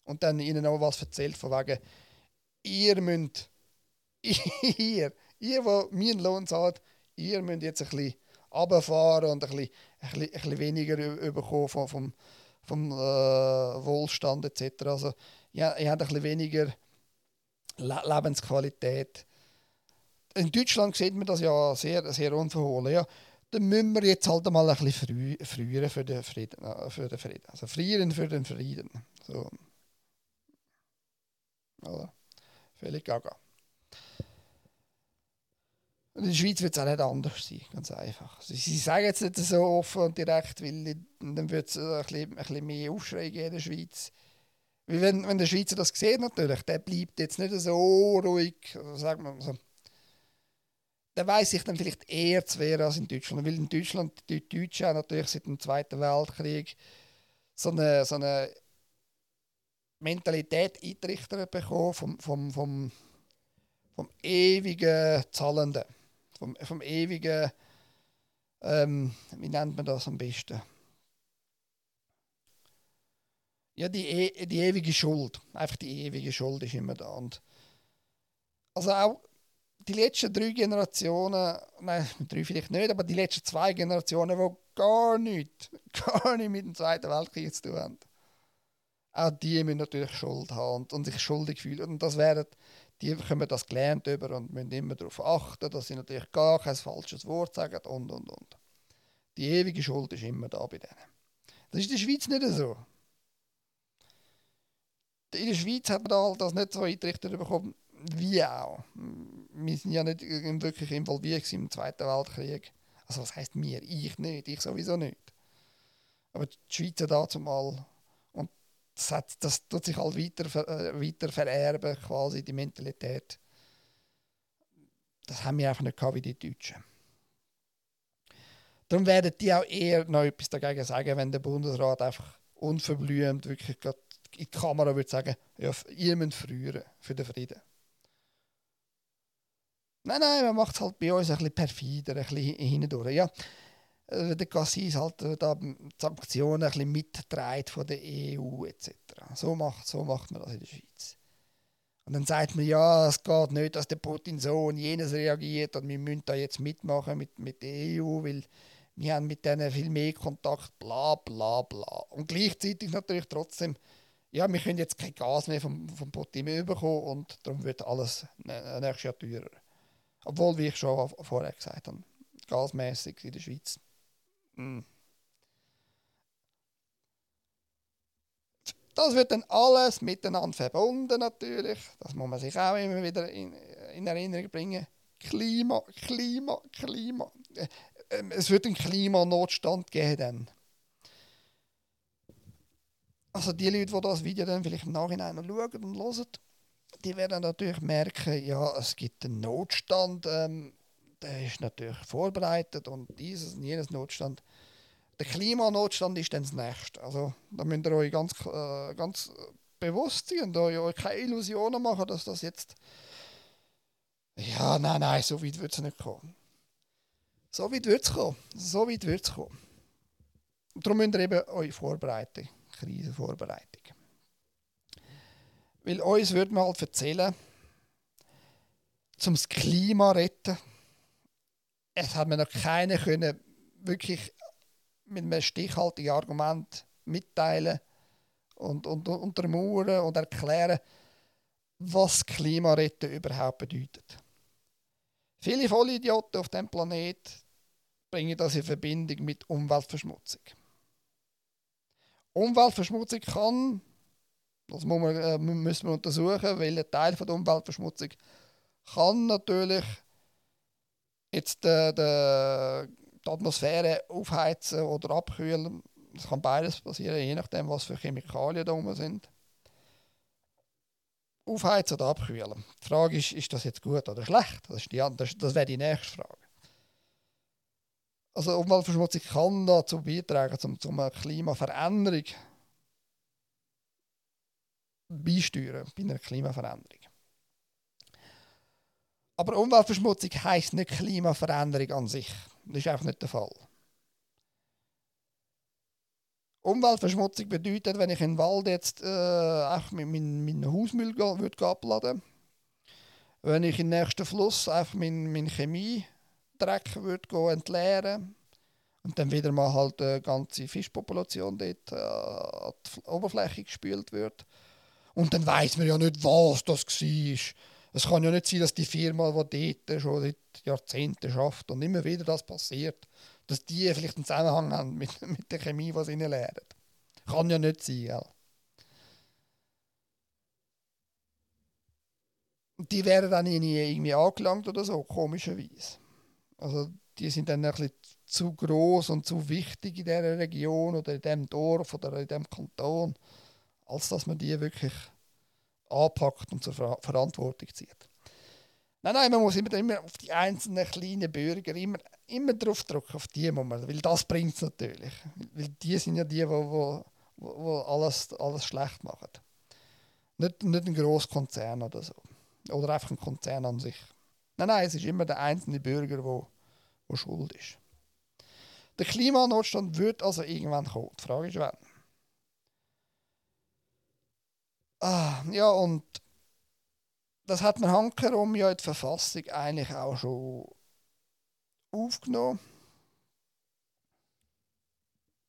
Und dann ihnen auch was erzählt von wegen, ihr müsst, ihr, ihr, wo meinen Lohn zahlt, ihr müsst jetzt ein bisschen runterfahren und ein bisschen, ein bisschen, ein bisschen weniger bekommen vom, vom, vom äh, Wohlstand etc. Also ja, ihr habt ein bisschen weniger Le Lebensqualität. In Deutschland sieht man das ja sehr, sehr unverhohlen. Ja, dann müssen wir jetzt halt mal ein bisschen früh, früher für den Frieden. Äh, für den Frieden. Also frieren für den Frieden. So. Oder? Völlig gaga. Und in der Schweiz wird es auch nicht anders sein, ganz einfach. Sie, sie sagen jetzt nicht so offen und direkt, weil dann wird es ein bisschen, ein bisschen mehr Aufschrei geben in der Schweiz. Weil wenn, wenn der Schweizer das sieht natürlich, der bleibt jetzt nicht so ruhig, sagen wir so. Der weiß sich dann vielleicht eher zu wehren als in Deutschland. Weil in Deutschland die Deutschen natürlich seit dem Zweiten Weltkrieg so eine, so eine Mentalität eingerichtet bekommen vom, vom, vom, vom ewigen Zahlenden vom, vom ewigen, ähm, wie nennt man das am besten? Ja, die, e die ewige Schuld. Einfach die ewige Schuld ist immer da. Und also auch die letzten drei Generationen, nein, drei vielleicht nicht, aber die letzten zwei Generationen, die gar nichts, gar nichts mit dem Zweiten Weltkrieg zu tun haben. Auch die müssen natürlich Schuld haben und, und sich schuldig fühlen. Und das werden die haben das gelernt über und müssen immer darauf achten, dass sie natürlich gar kein falsches Wort sagen und und und. Die ewige Schuld ist immer da bei denen. Das ist in der Schweiz nicht so. In der Schweiz hat man das nicht so eingerichtet bekommen, wie auch. Wir sind ja nicht wirklich involviert im Zweiten Weltkrieg. Also was heißt mir? Ich nicht, ich sowieso nicht. Aber die Schweizer dazu mal das, hat, das tut sich halt weiter, äh, weiter vererben, quasi die Mentalität. Das haben wir einfach nicht gehabt wie die Deutschen. Darum werden die auch eher noch etwas dagegen sagen, wenn der Bundesrat einfach unverblümt wirklich in die Kamera würde sagen, ja, ihr müsst früher für den Frieden. Nein, nein, man macht es halt bei uns ein bisschen perfider, ein bisschen hindurch. Ja, äh, der Cassis halt äh, da Sanktionen ein bisschen mitträgt von der EU etc. So macht, so macht man das in der Schweiz. Und dann sagt man, ja, es geht nicht, dass der Putin so und jenes reagiert und wir müssen da jetzt mitmachen mit, mit der EU, weil wir haben mit denen viel mehr Kontakt, bla bla bla. Und gleichzeitig natürlich trotzdem, ja, wir können jetzt kein Gas mehr vom, vom Putin mehr bekommen und darum wird alles nächstes Jahr teurer. Obwohl, wie ich schon vorher gesagt habe, gasmäßig in der Schweiz. Das wird dann alles miteinander verbunden natürlich. Das muss man sich auch immer wieder in, in Erinnerung bringen. Klima, Klima, Klima. Äh, ähm, es wird einen Klimanotstand geben dann. Also die Leute, die das Video dann vielleicht im Nachhinein schauen und hören, die werden natürlich merken, ja, es gibt einen Notstand. Ähm, der ist natürlich vorbereitet und dieses und jenes Notstand. Der Klimanotstand ist dann das nächste. Also da müsst ihr euch ganz, äh, ganz bewusst sein und euch keine Illusionen machen, dass das jetzt. Ja, nein, nein, so weit wird es nicht kommen. So weit wird es kommen. So weit wird es kommen. Darum müsst ihr eben euch vorbereiten. Krisenvorbereitung. Weil uns würde man halt erzählen, zum das Klima retten, es hat mir noch keiner können wirklich mit einem stichhaltigen Argument mitteilen und, und, und untermauern und erklären, was Klimaretten überhaupt bedeutet. Viele Vollidioten auf dem Planet bringen das in Verbindung mit Umweltverschmutzung. Umweltverschmutzung kann, das muss man, äh, müssen wir untersuchen, welcher Teil von der Umweltverschmutzung kann natürlich jetzt äh, de, die Atmosphäre aufheizen oder abkühlen. Das kann beides passieren, je nachdem, was für Chemikalien da rum sind. Aufheizen oder abkühlen. Die Frage ist, ist das jetzt gut oder schlecht? Das, ist die, das, das wäre die nächste Frage. Also Umweltverschmutzung kann dazu beitragen, zum, zum eine Klimaveränderung beisteuern, bei einer Klimaveränderung. Aber Umweltverschmutzung heisst nicht Klimaveränderung an sich. Das ist einfach nicht der Fall. Umweltverschmutzung bedeutet, wenn ich in den Wald jetzt äh, meinen mein Hausmüll würde abladen wenn ich in den nächsten Fluss einfach meinen mein Chemiedreck würde entleeren und dann wieder mal halt eine ganze Fischpopulation dort äh, an die Oberfläche gespült wird. Und dann weiß man ja nicht, was das war. Es kann ja nicht sein, dass die Firma, die dort schon seit Jahrzehnten schafft und immer wieder das passiert, dass die vielleicht einen Zusammenhang haben mit, mit der Chemie, die sie ihnen lernen. Kann ja nicht sein, gell? Die werden dann nie irgendwie angelangt oder so, komischerweise. Also die sind dann ein bisschen zu groß und zu wichtig in dieser Region oder in diesem Dorf oder in diesem Kanton, als dass man die wirklich anpackt und zur Ver Verantwortung zieht. Nein, nein, man muss immer, immer auf die einzelnen kleinen Bürger immer, immer drauf drücken, auf die muss man, weil das bringt es natürlich. Weil die sind ja die, die, die, die alles, alles schlecht machen. Nicht, nicht ein grosser Konzern oder so. Oder einfach ein Konzern an sich. Nein, nein, es ist immer der einzelne Bürger, der, der schuld ist. Der Klimanotstand wird also irgendwann kommen. Die Frage ist, wann. Ah, ja, und das hat man handherum ja in die Verfassung eigentlich auch schon aufgenommen.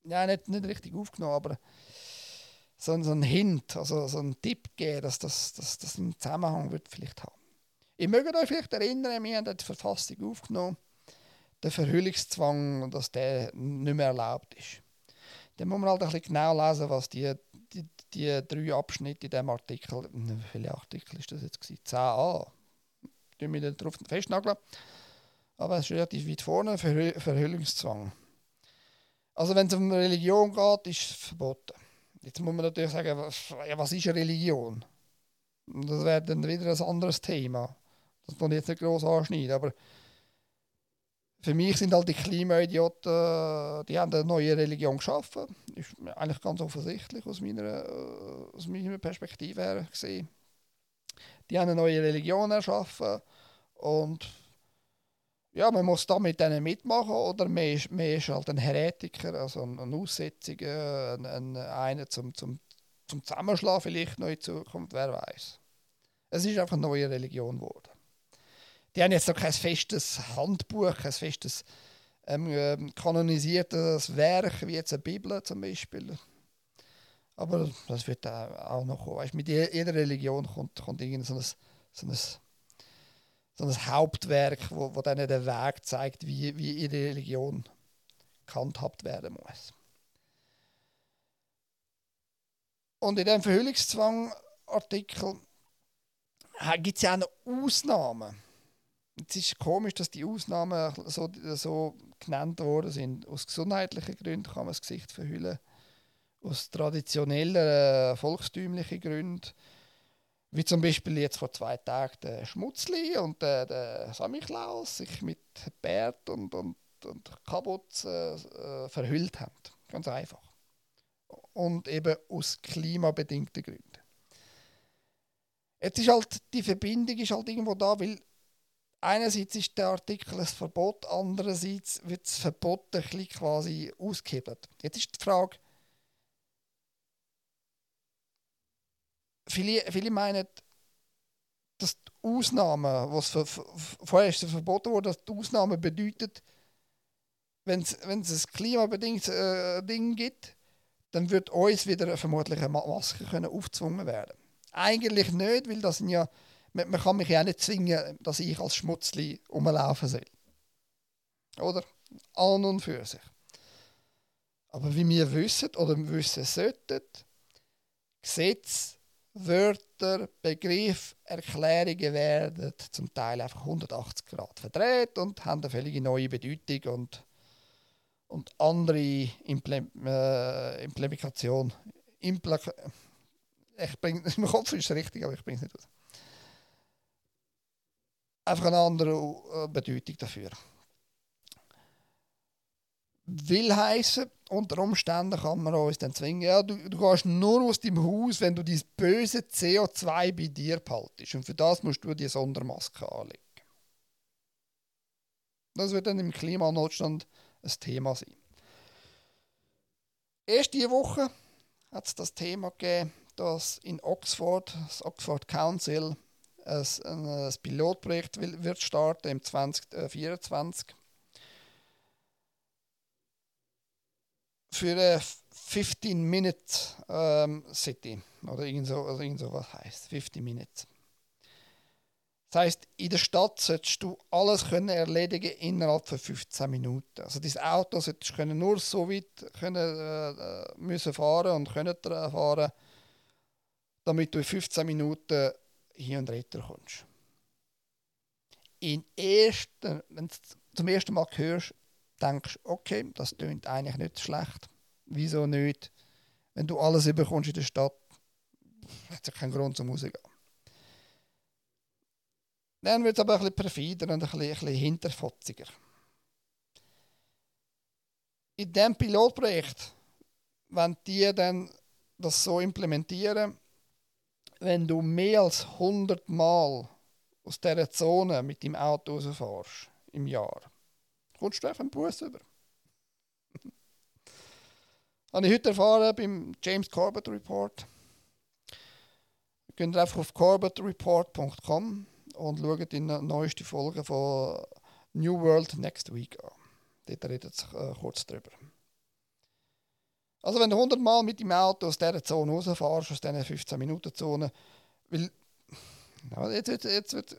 Ja, nicht, nicht richtig aufgenommen, aber so, so ein Hint, also so ein Tipp geben, dass das, dass das einen Zusammenhang wird vielleicht haben. Ihr mögt euch vielleicht erinnern, wir haben die Verfassung aufgenommen, der Verhüllungszwang, dass der nicht mehr erlaubt ist. Dann muss man halt ein bisschen genau lesen, was die die, drei Abschnitte in diesem Artikel, viele Artikel ist das jetzt? Gewesen? 10a. Ich wir darauf festnageln. Aber es ist relativ weit vorne, Verhü Verhüllungszwang. Also wenn es um Religion geht, ist es verboten. Jetzt muss man natürlich sagen, was, ja, was ist Religion? Das wäre dann wieder ein anderes Thema. Das muss ich jetzt nicht groß anschneiden, aber für mich sind halt die Klimaidioten, die haben eine neue Religion geschaffen. Ist eigentlich ganz offensichtlich aus meiner, äh, aus meiner Perspektive her gesehen. Die haben eine neue Religion erschaffen und ja, man muss da mit denen mitmachen oder man ist, man ist halt ein Heretiker, also ein, ein Aussätziger, ein, ein, einer zum, zum, zum Zusammenschlafen vielleicht noch in Zukunft, wer weiß. Es ist einfach eine neue Religion geworden die haben jetzt noch kein festes Handbuch, kein festes ähm, ähm, kanonisiertes Werk, wie jetzt eine Bibel zum Beispiel. Aber das wird auch noch kommen. Weißt, mit jeder Religion kommt, kommt irgend so ein, so ein, so ein Hauptwerk, wo, wo dann den Weg zeigt, wie, wie ihre Religion gehandhabt werden muss. Und in dem Verhüllungszwang-Artikel gibt es ja auch noch Ausnahmen. Es ist komisch, dass die Ausnahmen so, so genannt worden sind. Aus gesundheitlichen Gründen kann man das Gesicht verhüllen. Aus traditionellen, äh, volkstümlichen Gründen. Wie zum Beispiel jetzt vor zwei Tagen der Schmutzli und der, der Samichlaus sich mit Bärt und, und, und Kabutz äh, verhüllt haben. Ganz einfach. Und eben aus klimabedingten Gründen. Jetzt ist halt, die Verbindung ist halt irgendwo da, weil einerseits ist der Artikel ein Verbot, andererseits wird das Verbot ein bisschen quasi ausgehebelt. Jetzt ist die Frage, viele, viele meinen, dass die Ausnahmen, was für, vorher ist verboten worden, dass die Ausnahmen bedeutet, wenn es ein klimabedingtes äh, Ding gibt, dann wird uns wieder vermutlich eine Maske können aufgezwungen werden. Eigentlich nicht, weil das sind ja man, man kann mich ja auch nicht zwingen, dass ich als Schmutzli rumlaufen soll. Oder? An und für sich. Aber wie wir wissen oder wissen sollten, Gesetze Wörter, Begriffe, Erklärungen werden zum Teil einfach 180 Grad verdreht und haben eine völlig neue Bedeutung und, und andere Imple äh. Impl ich bring, mein Kopf ist richtig, aber ich bringe es nicht aus. Einfach eine andere äh, Bedeutung dafür. Will heißen, unter Umständen kann man uns dann zwingen, ja, du, du gehst nur aus dem Haus, wenn du dieses böse CO2 bei dir behaltest. Und für das musst du die Sondermaske anlegen. Das wird dann im Klimanotstand ein Thema sein. Erst diese Woche hat es das Thema gegeben, dass in Oxford, das Oxford Council, ein, ein Pilotprojekt wird starten im 2024 für eine 15-Minute ähm, City. Oder irgend so, also was heißt 15 Minutes. Das heißt, in der Stadt solltest du alles können erledigen innerhalb von 15 Minuten. Also dein Auto solltest können nur so weit können, äh, müssen fahren und können fahren, damit du in 15 Minuten hier und retter kommst. In ersten, wenn du zum ersten Mal hörst, denkst, okay, das klingt eigentlich nicht schlecht. Wieso nicht? Wenn du alles überkommst in der Stadt, hat es ja keinen Grund zum Rausgehen. Dann wird es aber ein bisschen perfider und ein bisschen, ein bisschen hinterfotziger. In diesem Pilotprojekt, wenn die dann das so implementieren, wenn du mehr als 100 Mal aus dieser Zone mit dem Auto rausfährst im Jahr, kommst du einfach einen Bus über. Habe ich heute erfahren beim James Corbett Report. Geht einfach auf corbettreport.com und schaut die neueste Folge von New World Next Week an. Dort redet es äh, kurz drüber. Also wenn du 100 Mal mit dem Auto aus dieser Zone rausfährst, aus dieser 15-Minuten-Zone, weil ja, jetzt, jetzt, jetzt wird,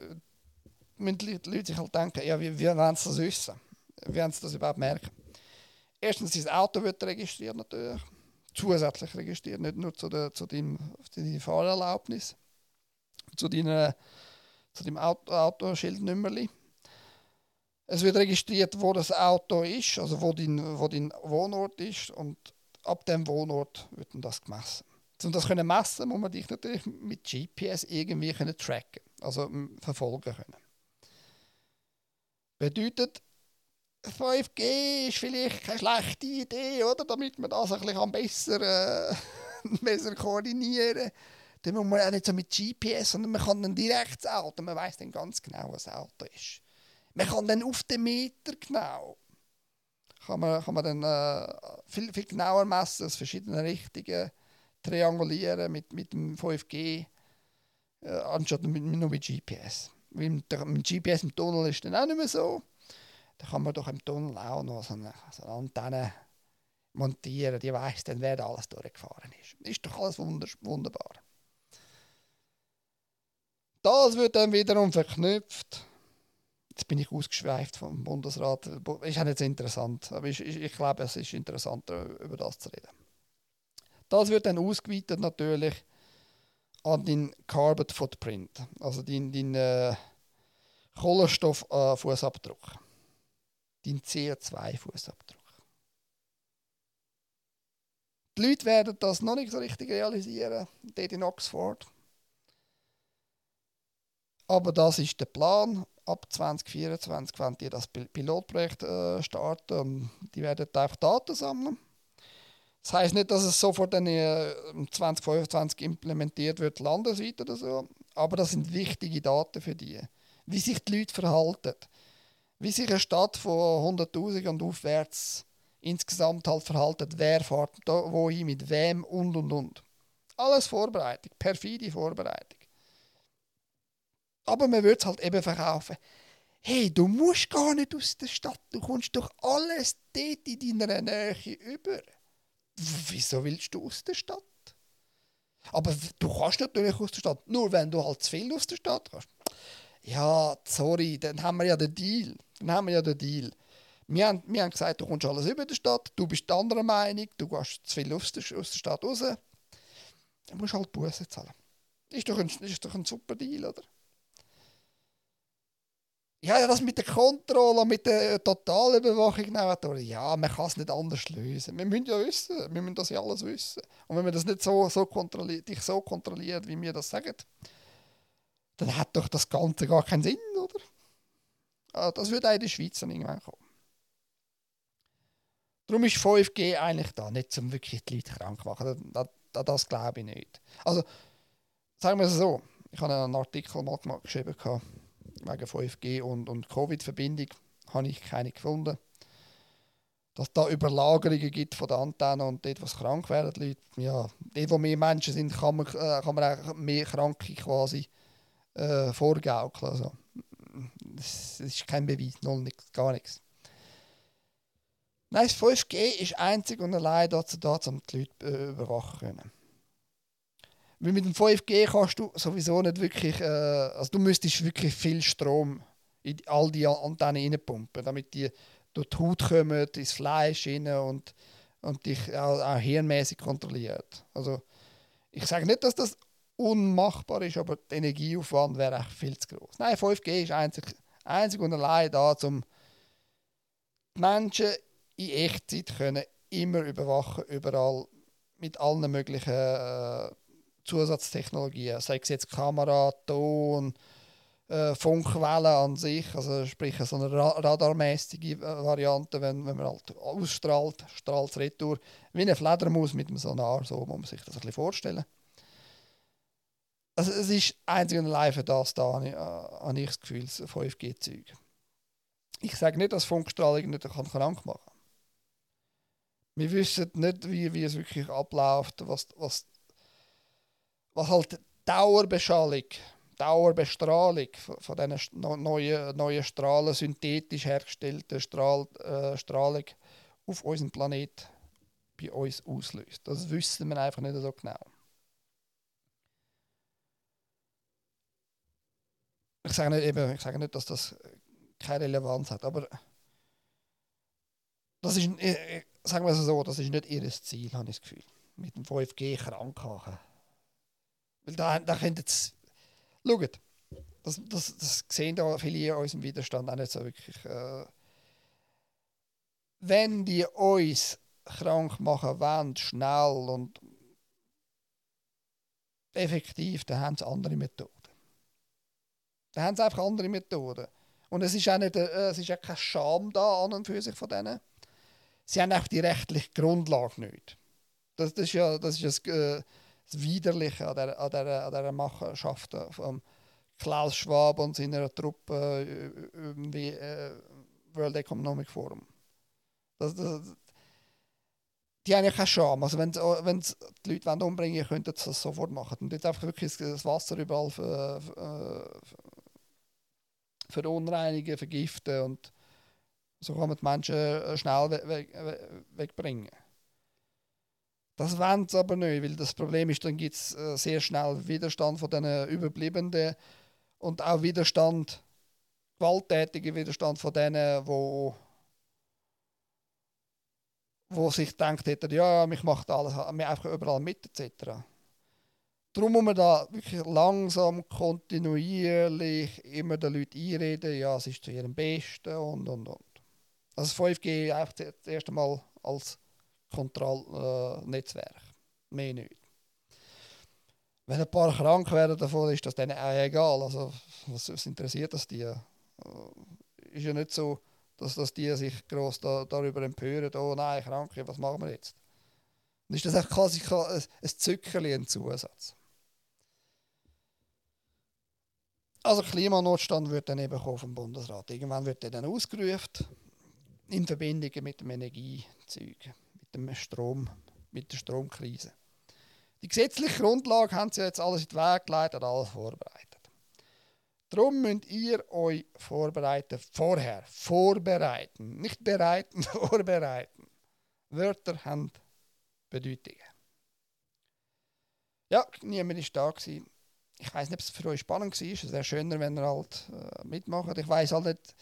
müssen die Leute sich halt denken, ja, wie, wie wollen sie das wissen? Wie wollen sie das überhaupt merken? Erstens, das Auto wird registriert natürlich, zusätzlich registriert, nicht nur zu, der, zu, deinem, zu deiner Fahrerlaubnis, zu, deiner, zu deinem Auto, Autoschildnummerli. Es wird registriert, wo das Auto ist, also wo dein, wo dein Wohnort ist und ab dem Wohnort wird dann das gemessen. Um das können messen, muss man dich natürlich mit GPS irgendwie können tracken, also verfolgen können. Bedeutet, 5G ist vielleicht keine schlechte Idee, oder? Damit man das ein bisschen besser, äh, besser koordinieren kann. Dann muss man auch nicht so mit GPS, sondern man kann dann direkt das Auto, man weiß dann ganz genau, was das Auto ist. Man kann dann auf den Meter genau kann man, kann man dann äh, viel, viel genauer messen, aus verschiedenen Richtungen triangulieren mit, mit dem 5G, äh, anstatt mit, nur mit GPS. Weil mit, mit GPS im Tunnel ist dann auch nicht mehr so. Da kann man doch im Tunnel auch noch so eine, so eine Antenne montieren, die weiß dann, wer da alles durchgefahren ist. Ist doch alles wunderbar. Das wird dann wiederum verknüpft Jetzt bin ich ausgeschweift vom Bundesrat. Ist auch nicht interessant, aber ich, ich, ich glaube, es ist interessanter, über das zu reden. Das wird dann ausgeweitet natürlich an den Carbon Footprint, also den, den äh, Kohlenstofffußabdruck, äh, den CO2-Fußabdruck. Die Leute werden das noch nicht so richtig realisieren, dort in Oxford. Aber das ist der Plan ab 2024 wollen die das Pilotprojekt äh, starten und die werden einfach Daten sammeln. Das heißt nicht, dass es sofort dann äh, 2025 implementiert wird, landesweit oder so, aber das sind wichtige Daten für die. Wie sich die Leute verhalten, wie sich eine Stadt von 100.000 und aufwärts insgesamt halt verhalten, wer fährt wohin, mit wem und und und. Alles Vorbereitung, perfide Vorbereitung. Aber man würde es halt eben verkaufen. Hey, du musst gar nicht aus der Stadt, du kommst doch alles dort in deiner Nähe über. Wieso willst du aus der Stadt? Aber du kannst natürlich aus der Stadt, nur wenn du halt zu viel aus der Stadt kannst. Ja, sorry, dann haben wir ja den Deal. Dann haben wir ja den Deal. Wir haben, wir haben gesagt, du kommst alles über die Stadt, du bist der anderen Meinung, du gehst zu viel aus der, aus der Stadt raus. Dann musst du halt Buße zahlen. Ist doch ein, ist doch ein super Deal, oder? Ja, das mit der Kontrolle, mit der Totalüberwachung, ja, man kann es nicht anders lösen. Wir müssen ja wissen, wir müssen das ja alles wissen. Und wenn man das nicht so, so kontrolliert, dich so kontrolliert, wie wir das sagen, dann hat doch das Ganze gar keinen Sinn, oder? Also das würde auch in der Schweiz dann irgendwann kommen. Darum ist 5G eigentlich da, nicht um wirklich die Leute krank zu machen. Das, das, das glaube ich nicht. Also, sagen wir es so, ich habe einen Artikel mal geschrieben, wegen 5G und, und Covid-Verbindung, habe ich keine gefunden. Dass da Überlagerungen gibt von der Antenne und dort, was krank werden, Leute, ja, dort, wo mehr Menschen sind, kann man, äh, kann man auch mehr Kranke quasi äh, vorgaukeln. Also, das, ist kein Beweis, null, nichts, gar nichts. Nein, das 5G ist einzig und allein dazu da, um die Leute äh, überwachen können. Weil mit dem 5G kannst du sowieso nicht wirklich, äh, also du müsstest wirklich viel Strom in all die Antennen reinpumpen, damit die durch die Haut kommen, ins Fleisch rein und, und dich auch, auch hirnmäßig kontrolliert. Also ich sage nicht, dass das unmachbar ist, aber der Energieaufwand wäre echt viel zu groß. Nein, 5G ist einzig, einzig und allein da, um Menschen in Echtzeit können immer überwachen, überall mit allen möglichen äh, Zusatztechnologien, sei es jetzt Kamera, Ton, äh, Funkwellen an sich, also sprich so eine Ra radarmäßige äh, Variante, wenn, wenn man halt ausstrahlt, strahlt es retour, wie eine Fledermaus mit einem Sonar, so muss man sich das ein bisschen vorstellen. Also es ist einzig und allein für das da, habe ich, äh, ich das Gefühl, das 5G-Zeug. Ich sage nicht, dass Funkstrahlung nicht krank machen kann. Wir wissen nicht, wie, wie es wirklich abläuft, was, was was halt Dauerbeschallung, Dauerbestrahlung von diesen neuen, neuen Strahlen, synthetisch hergestellten Strahl, äh, Strahlung auf unseren Planet bei uns auslöst. Das wissen wir einfach nicht so genau. Ich sage nicht, eben, ich sage nicht dass das keine Relevanz hat, aber das ist, äh, äh, sagen wir es so, das ist nicht ihr Ziel, habe ich das Gefühl. Mit dem 5G krank machen. Weil da, da könnt jetzt. Schaut, das, das, das sehen da viele in unserem Widerstand auch nicht so wirklich. Äh, wenn die uns krank machen wollen, schnell und effektiv, dann haben sie andere Methoden. Dann haben sie einfach andere Methoden. Und es ist auch, nicht, äh, es ist auch kein Scham da an und für sich von denen. Sie haben einfach die rechtliche Grundlage nicht. Das, das ist ja das ist ein, äh, das Widerliche an dieser, an dieser, an dieser Machenschaft von Klaus Schwab und seiner Truppe äh, wie äh, World Economic Forum. Das, das, die haben ja keine Scham. Also wenn, wenn die Leute umbringen wollen, könnten sie das sofort machen. Und jetzt einfach wirklich das Wasser überall ver, ver, verunreinigen, vergiften und so kann man die Menschen schnell weg, weg, wegbringen. Das wollen sie aber nicht, weil das Problem ist, dann gibt es äh, sehr schnell Widerstand von den Überbliebenen und auch Widerstand, gewalttätigen Widerstand von denen, wo wo sich denkt hätten, ja, mich macht alles, mir einfach überall mit etc. Darum muss man da wirklich langsam, kontinuierlich immer den Leuten einreden, ja, es ist zu ihrem Besten und und und. Also 5G einfach das erste Mal als Kontrollnetzwerk. Mehr nicht. Wenn ein paar krank werden davon, ist das denen auch egal. Also, was, was interessiert das die? Äh, ist ja nicht so, dass, dass die sich gross da, darüber empören, oh nein, krank, was machen wir jetzt? Dann ist das auch quasi ein, ein Zückerli, ein Zusatz. Also Klimanotstand wird dann eben vom Bundesrat. Irgendwann wird der dann ausgerufen in Verbindung mit dem Energiezeug dem Strom, mit der Stromkrise. Die gesetzliche Grundlage haben sie jetzt alles in den Weg geleitet, alles vorbereitet. Darum müsst ihr euch vorbereiten, vorher, vorbereiten, nicht bereiten, vorbereiten. Wörter haben Bedeutungen. Ja, niemand war da. Gewesen. Ich weiß nicht, ob es für euch spannend war. Es wäre schöner, wenn ihr halt äh, mitmacht. Ich weiß halt nicht,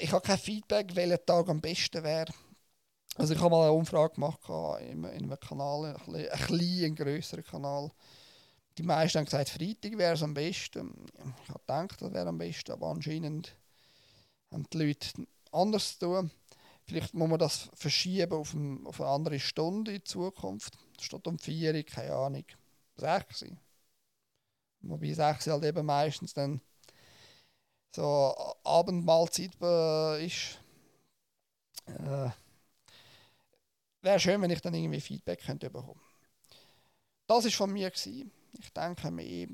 ich habe kein Feedback, welcher Tag am besten wäre. Also ich habe mal eine Umfrage gemacht in, einem Kanal, ein, ein, ein größeren Kanal. Die meisten haben gesagt, Freitag wäre es am besten. Ich habe gedacht, das wäre am besten, aber anscheinend haben die Leute anders zu tun. Vielleicht muss man das verschieben auf, ein, auf eine andere Stunde in Zukunft. Statt um 4 Uhr, keine Ahnung, 6 Uhr. Wobei 6 Uhr halt eben meistens dann so Abendmahlzeit äh, ist. Äh, Wäre schön, wenn ich dann irgendwie Feedback könnte bekommen Das war von mir. Gewesen. Ich denke, mehr ich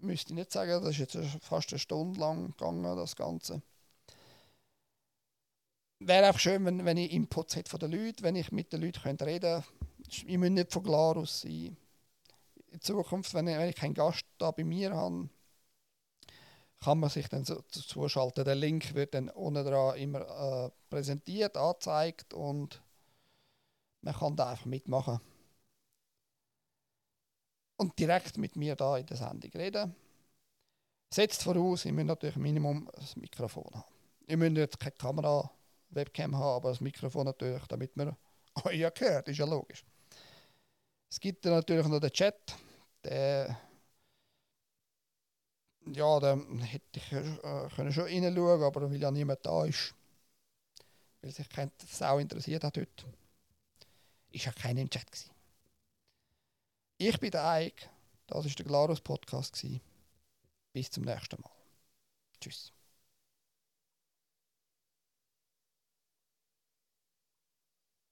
müsste nicht sagen, das ist jetzt fast eine Stunde lang gegangen, das Ganze. Wäre auch schön, wenn, wenn ich Inputs hätte von den Leuten, wenn ich mit den Leuten könnte reden könnte. Ich muss nicht von Glarus sein. In Zukunft, wenn ich, wenn ich keinen Gast da bei mir habe, kann man sich dann so zuschalten. Der Link wird dann unten dran immer äh, präsentiert, angezeigt und man kann da einfach mitmachen. Und direkt mit mir da in der Sendung reden. Setzt voraus, ich muss natürlich Minimum das Mikrofon haben. Ich muss jetzt keine Kamera, Webcam haben, aber das Mikrofon natürlich, damit man euch ja hört, ist ja logisch. Es gibt dann natürlich noch den Chat, der ja, da hätte ich äh, können schon reinschauen aber weil ja niemand da ist, weil sich kein Sau interessiert hat heute, ist ja keiner im Chat. Gewesen. Ich bin der Eik, das war der Glarus Podcast. Bis zum nächsten Mal. Tschüss.